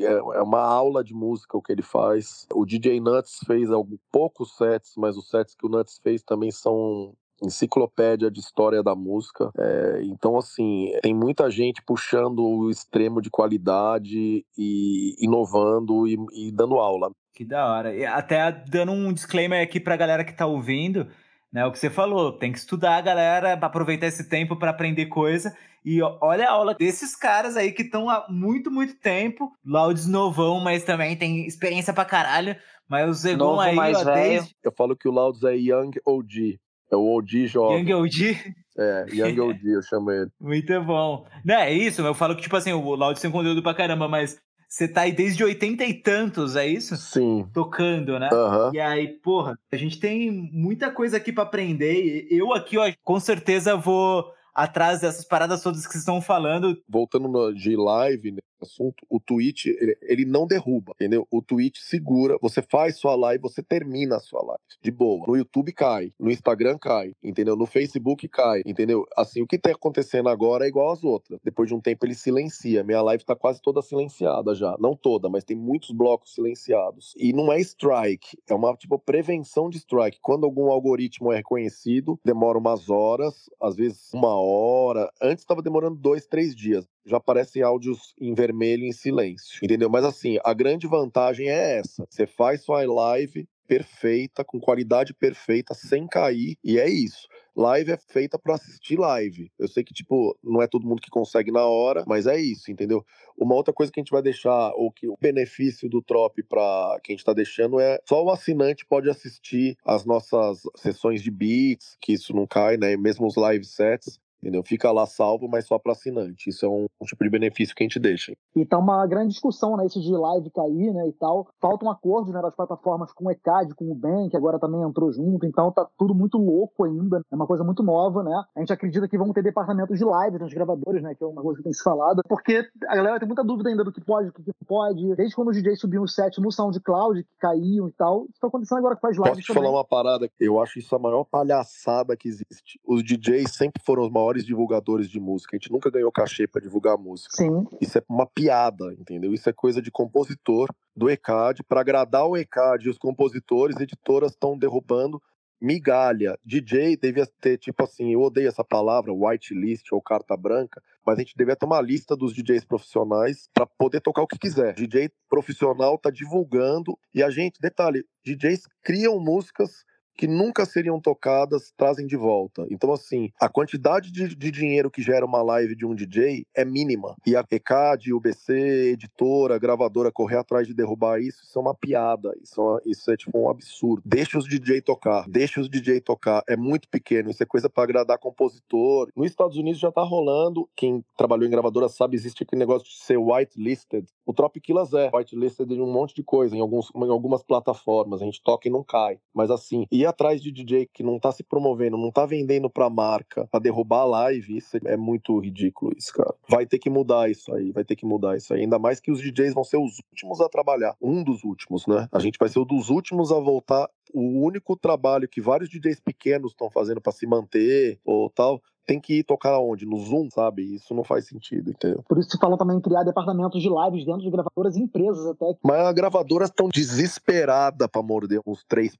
é, é uma aula de música o que ele faz. O DJ Nuts fez alguns poucos sets, mas os sets que o Nuts fez também são enciclopédia de história da música. É, então, assim, tem muita gente puxando o extremo de qualidade e inovando e, e dando aula. Que da hora. E até dando um disclaimer aqui pra galera que tá ouvindo, né? O que você falou, tem que estudar, galera, aproveitar esse tempo para aprender coisa. E olha a aula desses caras aí que estão há muito, muito tempo. Laudes novão, mas também tem experiência pra caralho. Mas o Zegon aí, mais ó, velho. desde... Eu falo que o Laudes é Young OG. É o OG jovem. Young OG. É, Young OG, eu chamo ele. Muito bom. Não, é isso, eu falo que, tipo assim, o Laudes tem conteúdo pra caramba, mas você tá aí desde oitenta e tantos, é isso? Sim. Tocando, né? Aham. E aí, porra, a gente tem muita coisa aqui pra aprender. Eu aqui, ó, com certeza vou atrás dessas paradas todas que vocês estão falando. Voltando de live, né, assunto, o Twitch, ele, ele não derruba, entendeu? O Twitch segura, você faz sua live, você termina a sua live, de boa. No YouTube cai, no Instagram cai, entendeu? No Facebook cai, entendeu? Assim, o que tá acontecendo agora é igual às outras. Depois de um tempo ele silencia, minha live tá quase toda silenciada já. Não toda, mas tem muitos blocos silenciados. E não é strike, é uma, tipo, prevenção de strike. Quando algum algoritmo é reconhecido, demora umas horas, às vezes uma hora. Antes estava demorando dois, três dias já aparecem áudios em vermelho em silêncio, entendeu? Mas assim, a grande vantagem é essa: você faz sua live perfeita, com qualidade perfeita, sem cair, e é isso. Live é feita para assistir live. Eu sei que, tipo, não é todo mundo que consegue na hora, mas é isso, entendeu? Uma outra coisa que a gente vai deixar, ou que o benefício do Trop para quem a gente tá deixando é só o assinante pode assistir as nossas sessões de beats, que isso não cai, né? Mesmo os live sets. Entendeu? Fica lá salvo, mas só para assinante. Isso é um, um, tipo de benefício que a gente deixa. E tá uma grande discussão, né? Isso de live cair, né? E tal. Falta um acordo, né? Das plataformas com o ECAD, com o que agora também entrou junto. Então tá tudo muito louco ainda. É uma coisa muito nova, né? A gente acredita que vão ter departamentos de live nos gravadores, né? Que é uma coisa que tem se falado. Porque a galera tem muita dúvida ainda do que pode, do que não pode. Desde quando os DJs subiam o set no SoundCloud, que caíam e tal. Isso tá acontecendo agora com as lives Posso te também. falar uma parada? Eu acho isso a maior palhaçada que existe. Os DJs sempre foram os maiores divulgadores de música. A gente nunca ganhou cachê para divulgar música. Sim. Isso é uma piada, entendeu? Isso é coisa de compositor do ECAD. Para agradar o ECAD e os compositores, editoras estão derrubando migalha. DJ devia ter, tipo assim, eu odeio essa palavra, whitelist ou carta branca, mas a gente devia ter uma lista dos DJs profissionais para poder tocar o que quiser. DJ profissional tá divulgando e a gente, detalhe, DJs criam músicas que nunca seriam tocadas trazem de volta. Então, assim, a quantidade de, de dinheiro que gera uma live de um DJ é mínima. E a ECAD, UBC, editora, gravadora correr atrás de derrubar isso, isso é uma piada. Isso é, isso é tipo um absurdo. Deixa os DJ tocar, deixa os DJ tocar. É muito pequeno, isso é coisa para agradar compositor. Nos Estados Unidos já tá rolando, quem trabalhou em gravadora sabe, existe aquele negócio de ser whitelisted. O Tropiquilas é whitelisted em um monte de coisa, em, alguns, em algumas plataformas. A gente toca e não cai. Mas assim, ir atrás de DJ que não tá se promovendo, não tá vendendo pra marca, pra derrubar a live, isso é muito ridículo, isso, cara. Vai ter que mudar isso aí, vai ter que mudar isso aí. Ainda mais que os DJs vão ser os últimos a trabalhar. Um dos últimos, né? A gente vai ser um dos últimos a voltar o único trabalho que vários DJs pequenos estão fazendo para se manter ou tal, tem que ir tocar onde? No Zoom, sabe? Isso não faz sentido, entendeu? Por isso se falou também em criar departamentos de lives dentro de gravadoras e empresas até. Mas as gravadoras estão desesperadas para morder uns 3%,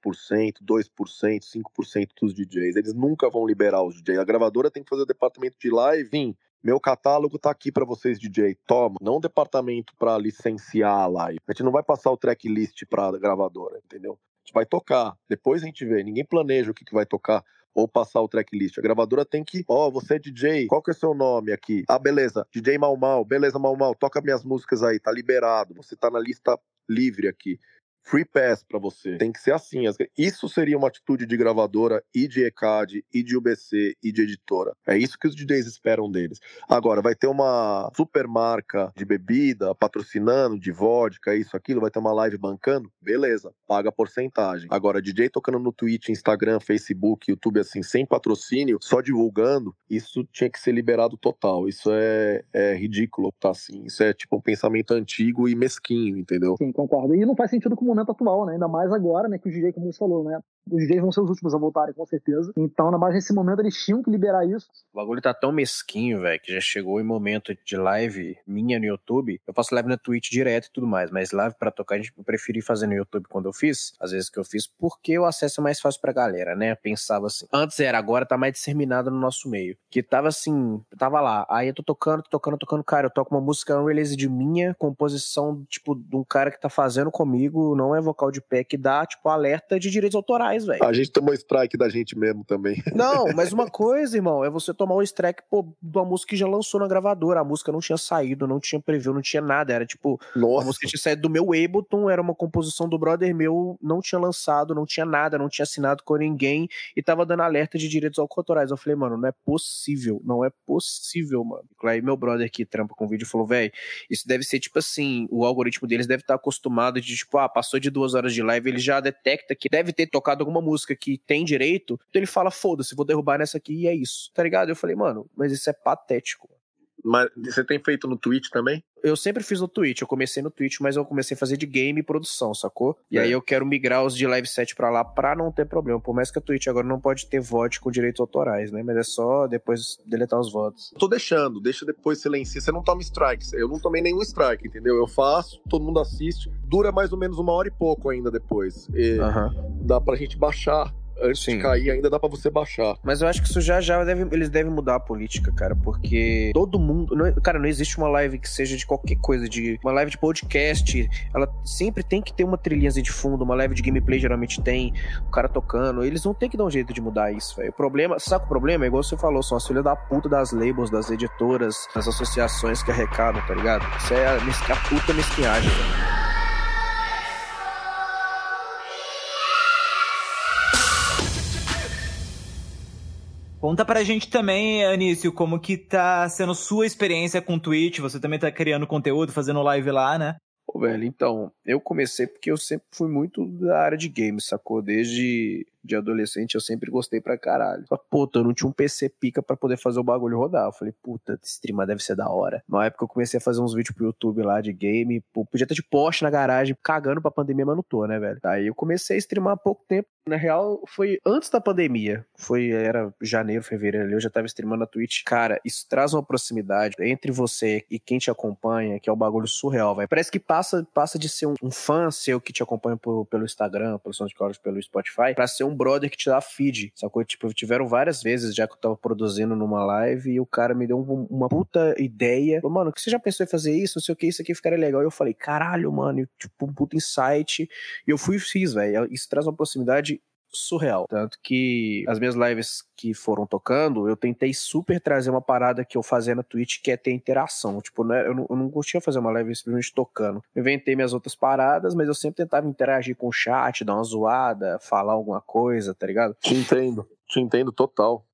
2%, 5% dos DJs. Eles nunca vão liberar os DJs. A gravadora tem que fazer o departamento de live, sim, meu catálogo tá aqui para vocês, DJ. Toma. Não um departamento para licenciar a live. A gente não vai passar o tracklist pra gravadora, entendeu? A gente vai tocar. Depois a gente vê. Ninguém planeja o que, que vai tocar ou passar o tracklist. A gravadora tem que, ó, oh, você é DJ, qual que é o seu nome aqui? Ah, beleza, DJ Mal Mal, beleza Mal Mal, toca minhas músicas aí, tá liberado, você tá na lista livre aqui free pass para você. Tem que ser assim. Isso seria uma atitude de gravadora e de ECAD e de UBC e de editora. É isso que os DJs esperam deles. Agora, vai ter uma super marca de bebida patrocinando, de vodka, isso, aquilo, vai ter uma live bancando? Beleza, paga porcentagem. Agora, DJ tocando no Twitch, Instagram, Facebook, YouTube, assim, sem patrocínio, só divulgando, isso tinha que ser liberado total. Isso é, é ridículo, tá assim. Isso é tipo um pensamento antigo e mesquinho, entendeu? Sim, concordo. E não faz sentido com momento atual, né? Ainda mais agora, né? Que os DJs, como você falou, né? Os DJs vão ser os últimos a voltarem, com certeza. Então, ainda mais nesse momento, eles tinham que liberar isso. O bagulho tá tão mesquinho, velho, que já chegou em momento de live minha no YouTube. Eu faço live na Twitch direto e tudo mais, mas live para tocar, a gente preferi fazer no YouTube quando eu fiz, às vezes que eu fiz, porque o acesso é mais fácil pra galera, né? Eu pensava assim. Antes era, agora tá mais disseminado no nosso meio. Que tava assim, tava lá. Aí eu tô tocando, tô tocando, tocando. Cara, eu toco uma música um release de minha, composição, tipo, de um cara que tá fazendo comigo, não é vocal de pé, que dá, tipo, alerta de direitos autorais, velho. A gente tomou strike da gente mesmo também. Não, mas uma coisa, irmão, é você tomar um strike, pô, de uma música que já lançou na gravadora. A música não tinha saído, não tinha preview, não tinha nada. Era tipo, Nossa. a música tinha saído do meu Ableton, era uma composição do brother meu, não tinha lançado, não tinha nada, não tinha assinado com ninguém e tava dando alerta de direitos autorais. Eu falei, mano, não é possível, não é possível, mano. Aí meu brother que trampa com o vídeo falou, velho, isso deve ser tipo assim, o algoritmo deles deve estar acostumado de tipo, ah, passou de duas horas de live, ele já detecta que deve ter tocado alguma música que tem direito, então ele fala, foda-se, vou derrubar nessa aqui e é isso, tá ligado? Eu falei, mano, mas isso é patético. Mas você tem feito no Twitch também? Eu sempre fiz no Twitch, eu comecei no Twitch, mas eu comecei a fazer de game e produção, sacou? E é. aí eu quero migrar os de live set pra lá pra não ter problema. Por mais que a Twitch agora não pode ter voto com direitos autorais, né? Mas é só depois deletar os votos. Tô deixando, deixa depois silenciar. Você não toma strikes. Eu não tomei nenhum strike, entendeu? Eu faço, todo mundo assiste. Dura mais ou menos uma hora e pouco ainda depois. E uhum. Dá pra gente baixar antes Sim. de cair, ainda dá para você baixar. Mas eu acho que isso já já deve, eles devem mudar a política, cara, porque todo mundo, não, cara, não existe uma live que seja de qualquer coisa, de uma live de podcast, ela sempre tem que ter uma trilhinha de fundo, uma live de gameplay geralmente tem, o cara tocando, eles não tem que dar um jeito de mudar isso, velho. O problema, sabe o problema? É igual você falou, são as filhas da puta das labels, das editoras, das associações que arrecadam, tá ligado? Isso é a, a puta mesquinhagem, velho. Conta pra gente também, Anício, como que tá sendo sua experiência com o Twitch. Você também tá criando conteúdo, fazendo live lá, né? Pô, velho, então, eu comecei porque eu sempre fui muito da área de games, sacou? Desde de adolescente, eu sempre gostei pra caralho. Só, puta, eu não tinha um PC pica pra poder fazer o bagulho rodar. Eu falei, puta, streamar deve ser da hora. Na época eu comecei a fazer uns vídeos pro YouTube lá de game. Pô, podia ter de poste na garagem, cagando pra pandemia, mas não tô, né, velho? Aí eu comecei a streamar há pouco tempo. Na real, foi antes da pandemia. Foi, era janeiro, fevereiro eu já tava streamando na Twitch. Cara, isso traz uma proximidade entre você e quem te acompanha, que é um bagulho surreal, velho. Parece que passa, passa de ser um, um fã seu que te acompanha por, pelo Instagram, pelo SoundCloud, pelo Spotify, pra ser um brother que te dá feed, sacou? Tipo, tiveram várias vezes já que eu tava produzindo numa live e o cara me deu um, uma puta ideia. Falou, mano, que você já pensou em fazer isso? Não sei o que, isso aqui ficaria legal. E eu falei, caralho, mano, tipo, um puta insight. E eu fui e fiz, velho. Isso traz uma proximidade surreal. Tanto que as minhas lives que foram tocando, eu tentei super trazer uma parada que eu fazia na Twitch, que é ter interação. Tipo, né, eu, não, eu não curtia fazer uma live simplesmente tocando. Eu inventei minhas outras paradas, mas eu sempre tentava interagir com o chat, dar uma zoada, falar alguma coisa, tá ligado? Te entendo, te entendo total.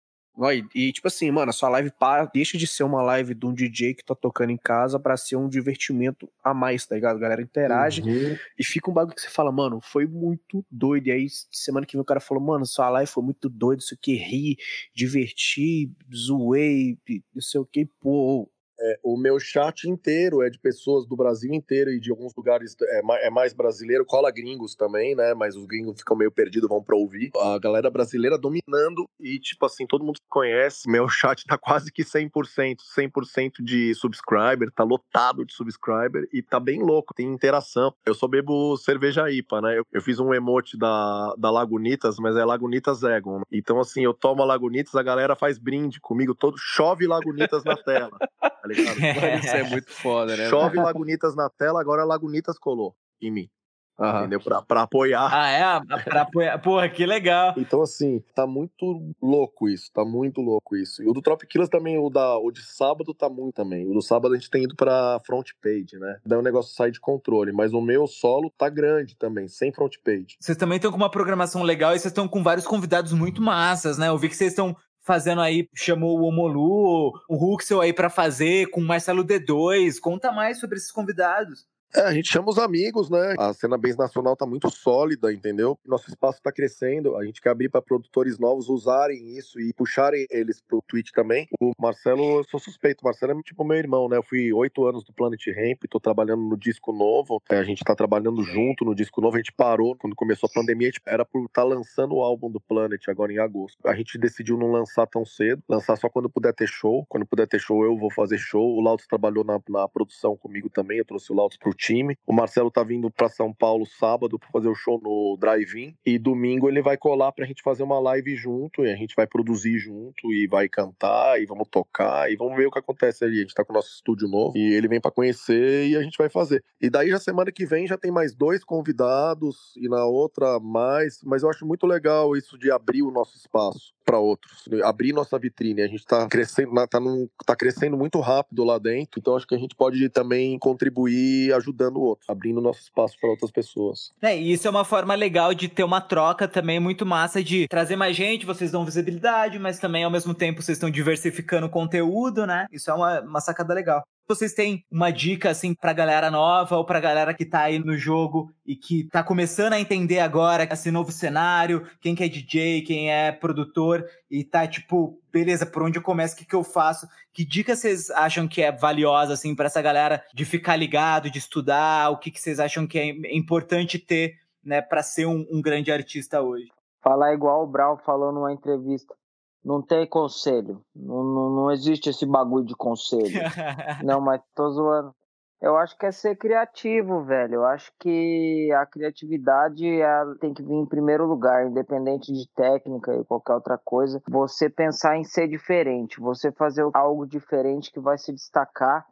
E, tipo assim, mano, a sua live para, deixa de ser uma live de um DJ que tá tocando em casa para ser um divertimento a mais, tá ligado? A galera interage uhum. e fica um bagulho que você fala, mano, foi muito doido. E aí, semana que vem o cara falou, mano, sua live foi muito doido, isso aqui, ri, diverti, zoei, não sei o que, pô, é, o meu chat inteiro é de pessoas do Brasil inteiro e de alguns lugares é, é, mais brasileiro, cola gringos também, né? Mas os gringos ficam meio perdidos, vão pra ouvir. A galera brasileira dominando e, tipo assim, todo mundo se conhece. Meu chat tá quase que 100%, 100% de subscriber, tá lotado de subscriber e tá bem louco, tem interação. Eu só bebo cerveja IPA, né? Eu, eu fiz um emote da, da Lagunitas, mas é Lagunitas Egon. Então, assim, eu tomo a Lagunitas, a galera faz brinde comigo, todo chove Lagunitas na tela. tá ligado? Mano, isso é muito foda, né? Chove Lagunitas na tela, agora Lagunitas colou em mim. Uhum. Entendeu? Pra, pra apoiar. Ah, é? Pra apoiar. Porra, que legal. Então, assim, tá muito louco isso. Tá muito louco isso. E o do Trop Killers também, o, da, o de sábado tá muito também. O do sábado a gente tem ido pra front page, né? Daí o negócio sai de controle. Mas o meu solo tá grande também, sem front page. Vocês também estão com uma programação legal e vocês estão com vários convidados muito massas, né? Eu vi que vocês estão fazendo aí, chamou o Omolu, o Huxel aí para fazer, com o Marcelo D2. Conta mais sobre esses convidados. É, a gente chama os amigos, né? A cena base nacional tá muito sólida, entendeu? Nosso espaço tá crescendo, a gente quer abrir para produtores novos usarem isso e puxarem eles pro Twitch também. O Marcelo, eu sou suspeito, o Marcelo é tipo meu irmão, né? Eu fui oito anos do Planet Ramp, tô trabalhando no disco novo, é, a gente tá trabalhando junto no disco novo, a gente parou quando começou a pandemia, a gente era por estar tá lançando o álbum do Planet agora em agosto. A gente decidiu não lançar tão cedo, lançar só quando puder ter show. Quando puder ter show, eu vou fazer show. O Lautos trabalhou na, na produção comigo também, eu trouxe o Lautos pro time. O Marcelo tá vindo para São Paulo sábado para fazer o show no Drive-In e domingo ele vai colar pra gente fazer uma live junto e a gente vai produzir junto e vai cantar e vamos tocar e vamos ver o que acontece ali. A gente tá com o nosso estúdio novo e ele vem para conhecer e a gente vai fazer. E daí já semana que vem já tem mais dois convidados e na outra mais, mas eu acho muito legal isso de abrir o nosso espaço para outros, abrir nossa vitrine. A gente está crescendo, tá, num, tá crescendo muito rápido lá dentro, então acho que a gente pode também contribuir ajudando o outro, abrindo nosso espaço para outras pessoas. É, e isso é uma forma legal de ter uma troca também muito massa de trazer mais gente, vocês dão visibilidade, mas também ao mesmo tempo vocês estão diversificando o conteúdo, né? Isso é uma, uma sacada legal vocês têm uma dica assim pra galera nova ou pra galera que tá aí no jogo e que tá começando a entender agora esse novo cenário, quem que é DJ, quem é produtor e tá tipo, beleza, por onde eu começo, o que que eu faço? Que dica vocês acham que é valiosa assim para essa galera de ficar ligado, de estudar, o que que vocês acham que é importante ter, né, para ser um, um grande artista hoje? Falar igual o Brau falou numa entrevista não tem conselho. Não, não, não, existe esse bagulho de conselho. não, mas tô zoando. Eu acho que é ser criativo, velho. Eu acho que a criatividade tem que vir em primeiro lugar, independente de técnica e qualquer outra coisa. Você pensar em ser diferente, você fazer algo diferente que vai se destacar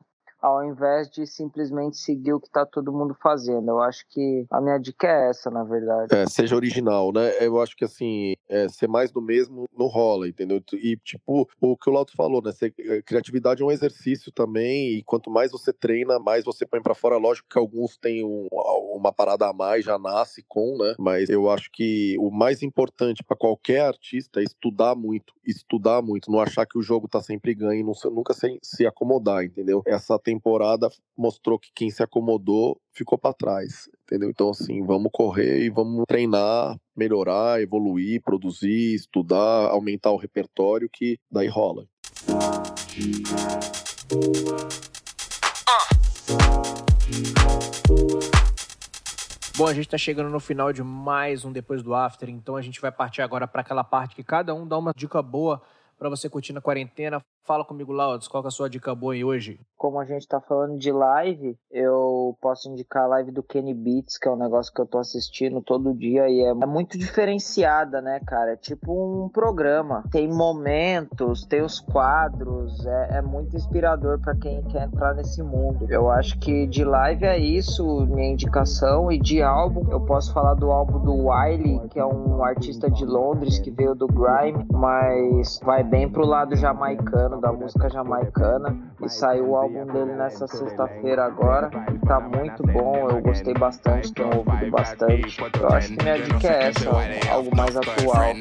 ao invés de simplesmente seguir o que está todo mundo fazendo. Eu acho que a minha dica é essa, na verdade. É, seja original, né? Eu acho que assim, é, ser mais do mesmo não rola, entendeu? E tipo, o que o Lauto falou, né? Ser, é, criatividade é um exercício também, e quanto mais você treina, mais você põe para fora. Lógico que alguns têm um, uma parada a mais, já nasce com, né? Mas eu acho que o mais importante para qualquer artista é estudar muito, estudar muito, não achar que o jogo tá sempre ganho, não, nunca se, se acomodar, entendeu? Essa tem temporada mostrou que quem se acomodou ficou para trás, entendeu? Então, assim, vamos correr e vamos treinar, melhorar, evoluir, produzir, estudar, aumentar o repertório, que daí rola. Bom, a gente está chegando no final de mais um Depois do After, então a gente vai partir agora para aquela parte que cada um dá uma dica boa para você curtir na quarentena. Fala comigo, Laudes, qual é a sua dica boa hoje? Como a gente tá falando de live, eu posso indicar a live do Kenny Beats, que é um negócio que eu tô assistindo todo dia e é muito diferenciada, né, cara? É tipo um programa. Tem momentos, tem os quadros, é, é muito inspirador para quem quer entrar nesse mundo. Eu acho que de live é isso, minha indicação, e de álbum, eu posso falar do álbum do Wiley, que é um artista de Londres que veio do Grime, mas vai bem pro lado jamaicano da música jamaicana e saiu o álbum dele nessa sexta-feira agora e tá muito bom, eu gostei bastante, tenho ouvido bastante. Eu acho que minha dica é essa, algo mais atual.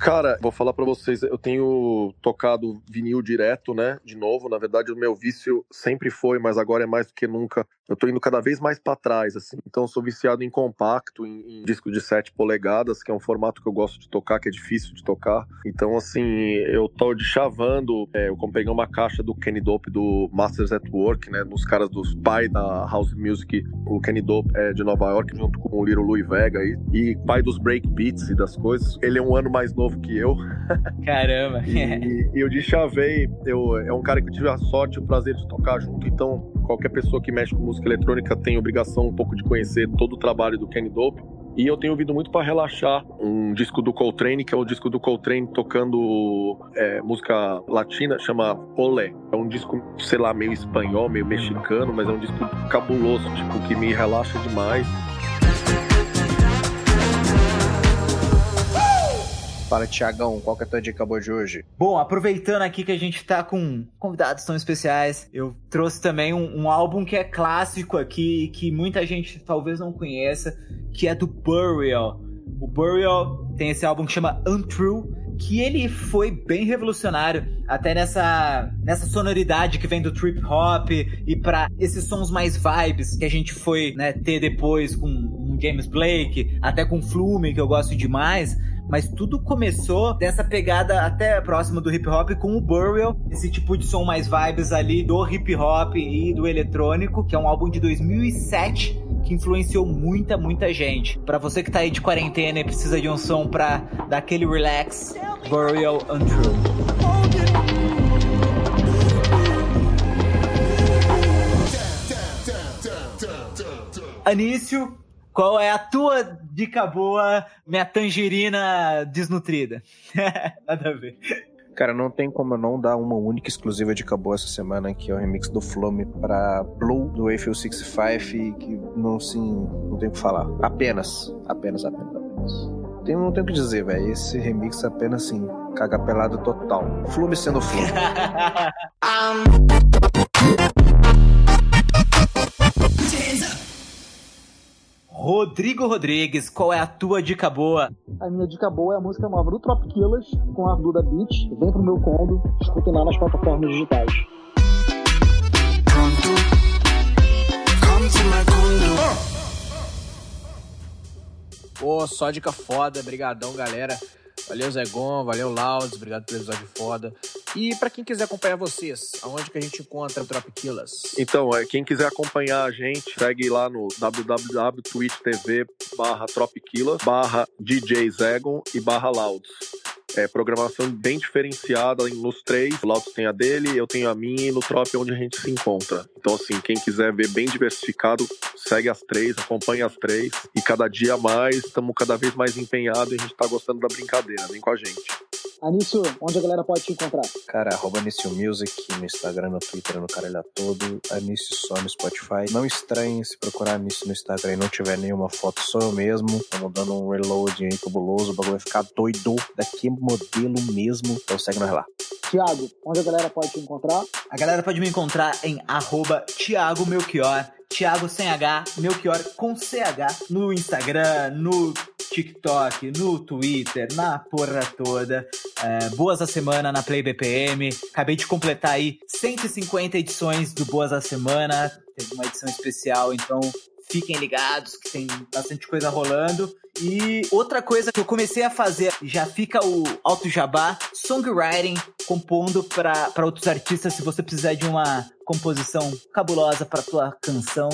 Cara, vou falar para vocês, eu tenho tocado vinil direto, né? De novo, na verdade o meu vício sempre foi, mas agora é mais do que nunca eu tô indo cada vez mais para trás, assim. Então, eu sou viciado em compacto, em, em, disco de 7 polegadas, que é um formato que eu gosto de tocar, que é difícil de tocar. Então, assim, eu tô de chavando. É, eu peguei uma caixa do Kenny Dope do Masters at Work, né? Dos caras dos pai da House Music. O Kenny Dope é de Nova York, junto com o Little Louis Vega e, e pai dos break beats e das coisas. Ele é um ano mais novo que eu. Caramba! e, e eu de chavei, eu, é um cara que eu tive a sorte e o prazer de tocar junto, então qualquer pessoa que mexe com música eletrônica tem obrigação um pouco de conhecer todo o trabalho do Kenny Dope. E eu tenho ouvido muito para relaxar um disco do Coltrane, que é o disco do Coltrane tocando é, música latina, chama Olé. É um disco, sei lá, meio espanhol, meio mexicano, mas é um disco cabuloso, tipo, que me relaxa demais. Fala, Tiagão, qual que é a tua dica boa de hoje? Bom, aproveitando aqui que a gente tá com convidados tão especiais, eu trouxe também um, um álbum que é clássico aqui, que muita gente talvez não conheça, que é do Burial. O Burial tem esse álbum que chama Untrue, que ele foi bem revolucionário, até nessa, nessa sonoridade que vem do trip hop e para esses sons mais vibes que a gente foi né, ter depois com um James Blake, até com Flume, que eu gosto demais mas tudo começou dessa pegada até próxima do hip hop com o Burial, esse tipo de som mais vibes ali do hip hop e do eletrônico, que é um álbum de 2007 que influenciou muita, muita gente. Para você que tá aí de quarentena e precisa de um som pra dar aquele relax, Burial Untrue. Anício, qual é a tua dica boa, minha tangerina desnutrida? Nada a ver. Cara, não tem como eu não dar uma única exclusiva dica boa essa semana, que é o remix do Flume pra Blue, do Eiffel 65, que não, assim, não tem o que falar. Apenas, apenas, apenas, apenas. Tem, não tenho o que dizer, velho. Esse remix é apenas, assim, caga pelado total. Flume sendo Flume. Rodrigo Rodrigues, qual é a tua dica boa? A minha dica boa é a música nova do Trop Killers com a Duda Beat. Vem pro meu condo, escutem lá nas plataformas digitais. Pô, só dica foda, brigadão, galera. Valeu, Zegon, valeu, Laudes, obrigado pelo episódio foda. E para quem quiser acompanhar vocês, aonde que a gente encontra o Trop Killers? Então, é, quem quiser acompanhar a gente, segue lá no www.twitch.tv barra DJ Zegon e barra. É, programação bem diferenciada nos três. O Lautos tem a dele, eu tenho a minha e no Trop é onde a gente se encontra. Então, assim, quem quiser ver bem diversificado, segue as três, acompanha as três. E cada dia mais, estamos cada vez mais empenhados e a gente está gostando da brincadeira. Vem com a gente. Anício, onde a galera pode te encontrar? Cara, arroba Anício Music no Instagram, no Twitter, no caralho todo. Anício só no Spotify. Não estranhe se procurar Anício no Instagram e não tiver nenhuma foto, sou eu mesmo. Estamos dando um reload aí cabuloso, o bagulho vai ficar doido daqui modelo mesmo. Então segue nós lá. Tiago, onde a galera pode te encontrar? A galera pode me encontrar em arroba Thiago Melchior. Thiago sem H, Melchior com CH no Instagram, no TikTok, no Twitter, na porra toda. É, boas da Semana na Play BPM. Acabei de completar aí 150 edições do Boas da Semana. Teve uma edição especial, então fiquem ligados que tem bastante coisa rolando. E outra coisa que eu comecei a fazer, já fica o Alto Jabá, songwriting, compondo para outros artistas. Se você precisar de uma composição cabulosa para tua canção,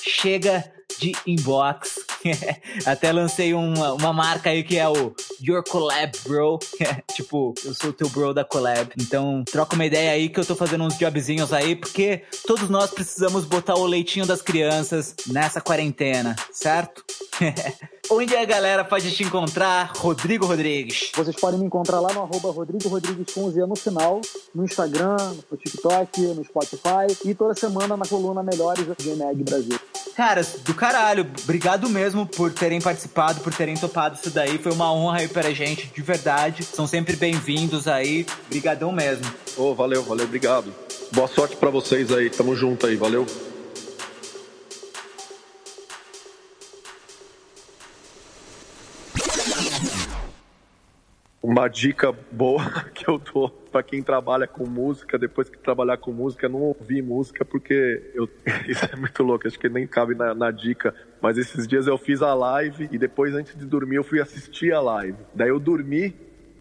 chega de inbox Até lancei uma, uma marca aí que é o Your Collab Bro. tipo, eu sou o teu bro da collab. Então, troca uma ideia aí que eu tô fazendo uns jobzinhos aí, porque todos nós precisamos botar o leitinho das crianças nessa quarentena, certo? Onde a galera pode te encontrar, Rodrigo Rodrigues? Vocês podem me encontrar lá no arroba Rodrigo Rodrigues com Z no final, no Instagram, no TikTok, no Spotify e toda semana na coluna Melhores do GMEG Brasil. Cara, do caralho. Obrigado mesmo por terem participado, por terem topado isso daí. Foi uma honra aí pra gente, de verdade. São sempre bem-vindos aí. Obrigadão mesmo. Ô, oh, valeu, valeu, obrigado. Boa sorte para vocês aí. Tamo junto aí, valeu. Uma dica boa que eu dou para quem trabalha com música, depois que trabalhar com música, não ouvir música, porque eu, isso é muito louco, acho que nem cabe na, na, dica. Mas esses dias eu fiz a live e depois, antes de dormir, eu fui assistir a live. Daí eu dormi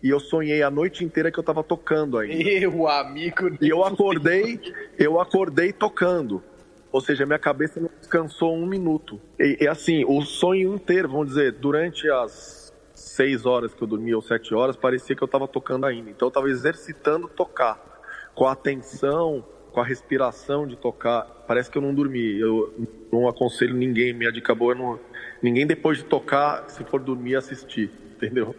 e eu sonhei a noite inteira que eu tava tocando ainda. Eu, amigo. E eu acordei, eu acordei tocando. Ou seja, minha cabeça não descansou um minuto. E, e assim, o sonho inteiro, vamos dizer, durante as seis horas que eu dormia ou sete horas, parecia que eu estava tocando ainda. Então eu estava exercitando tocar, com a atenção, com a respiração de tocar. Parece que eu não dormi. Eu não aconselho ninguém, minha dica boa é não, ninguém depois de tocar, se for dormir, assistir, entendeu?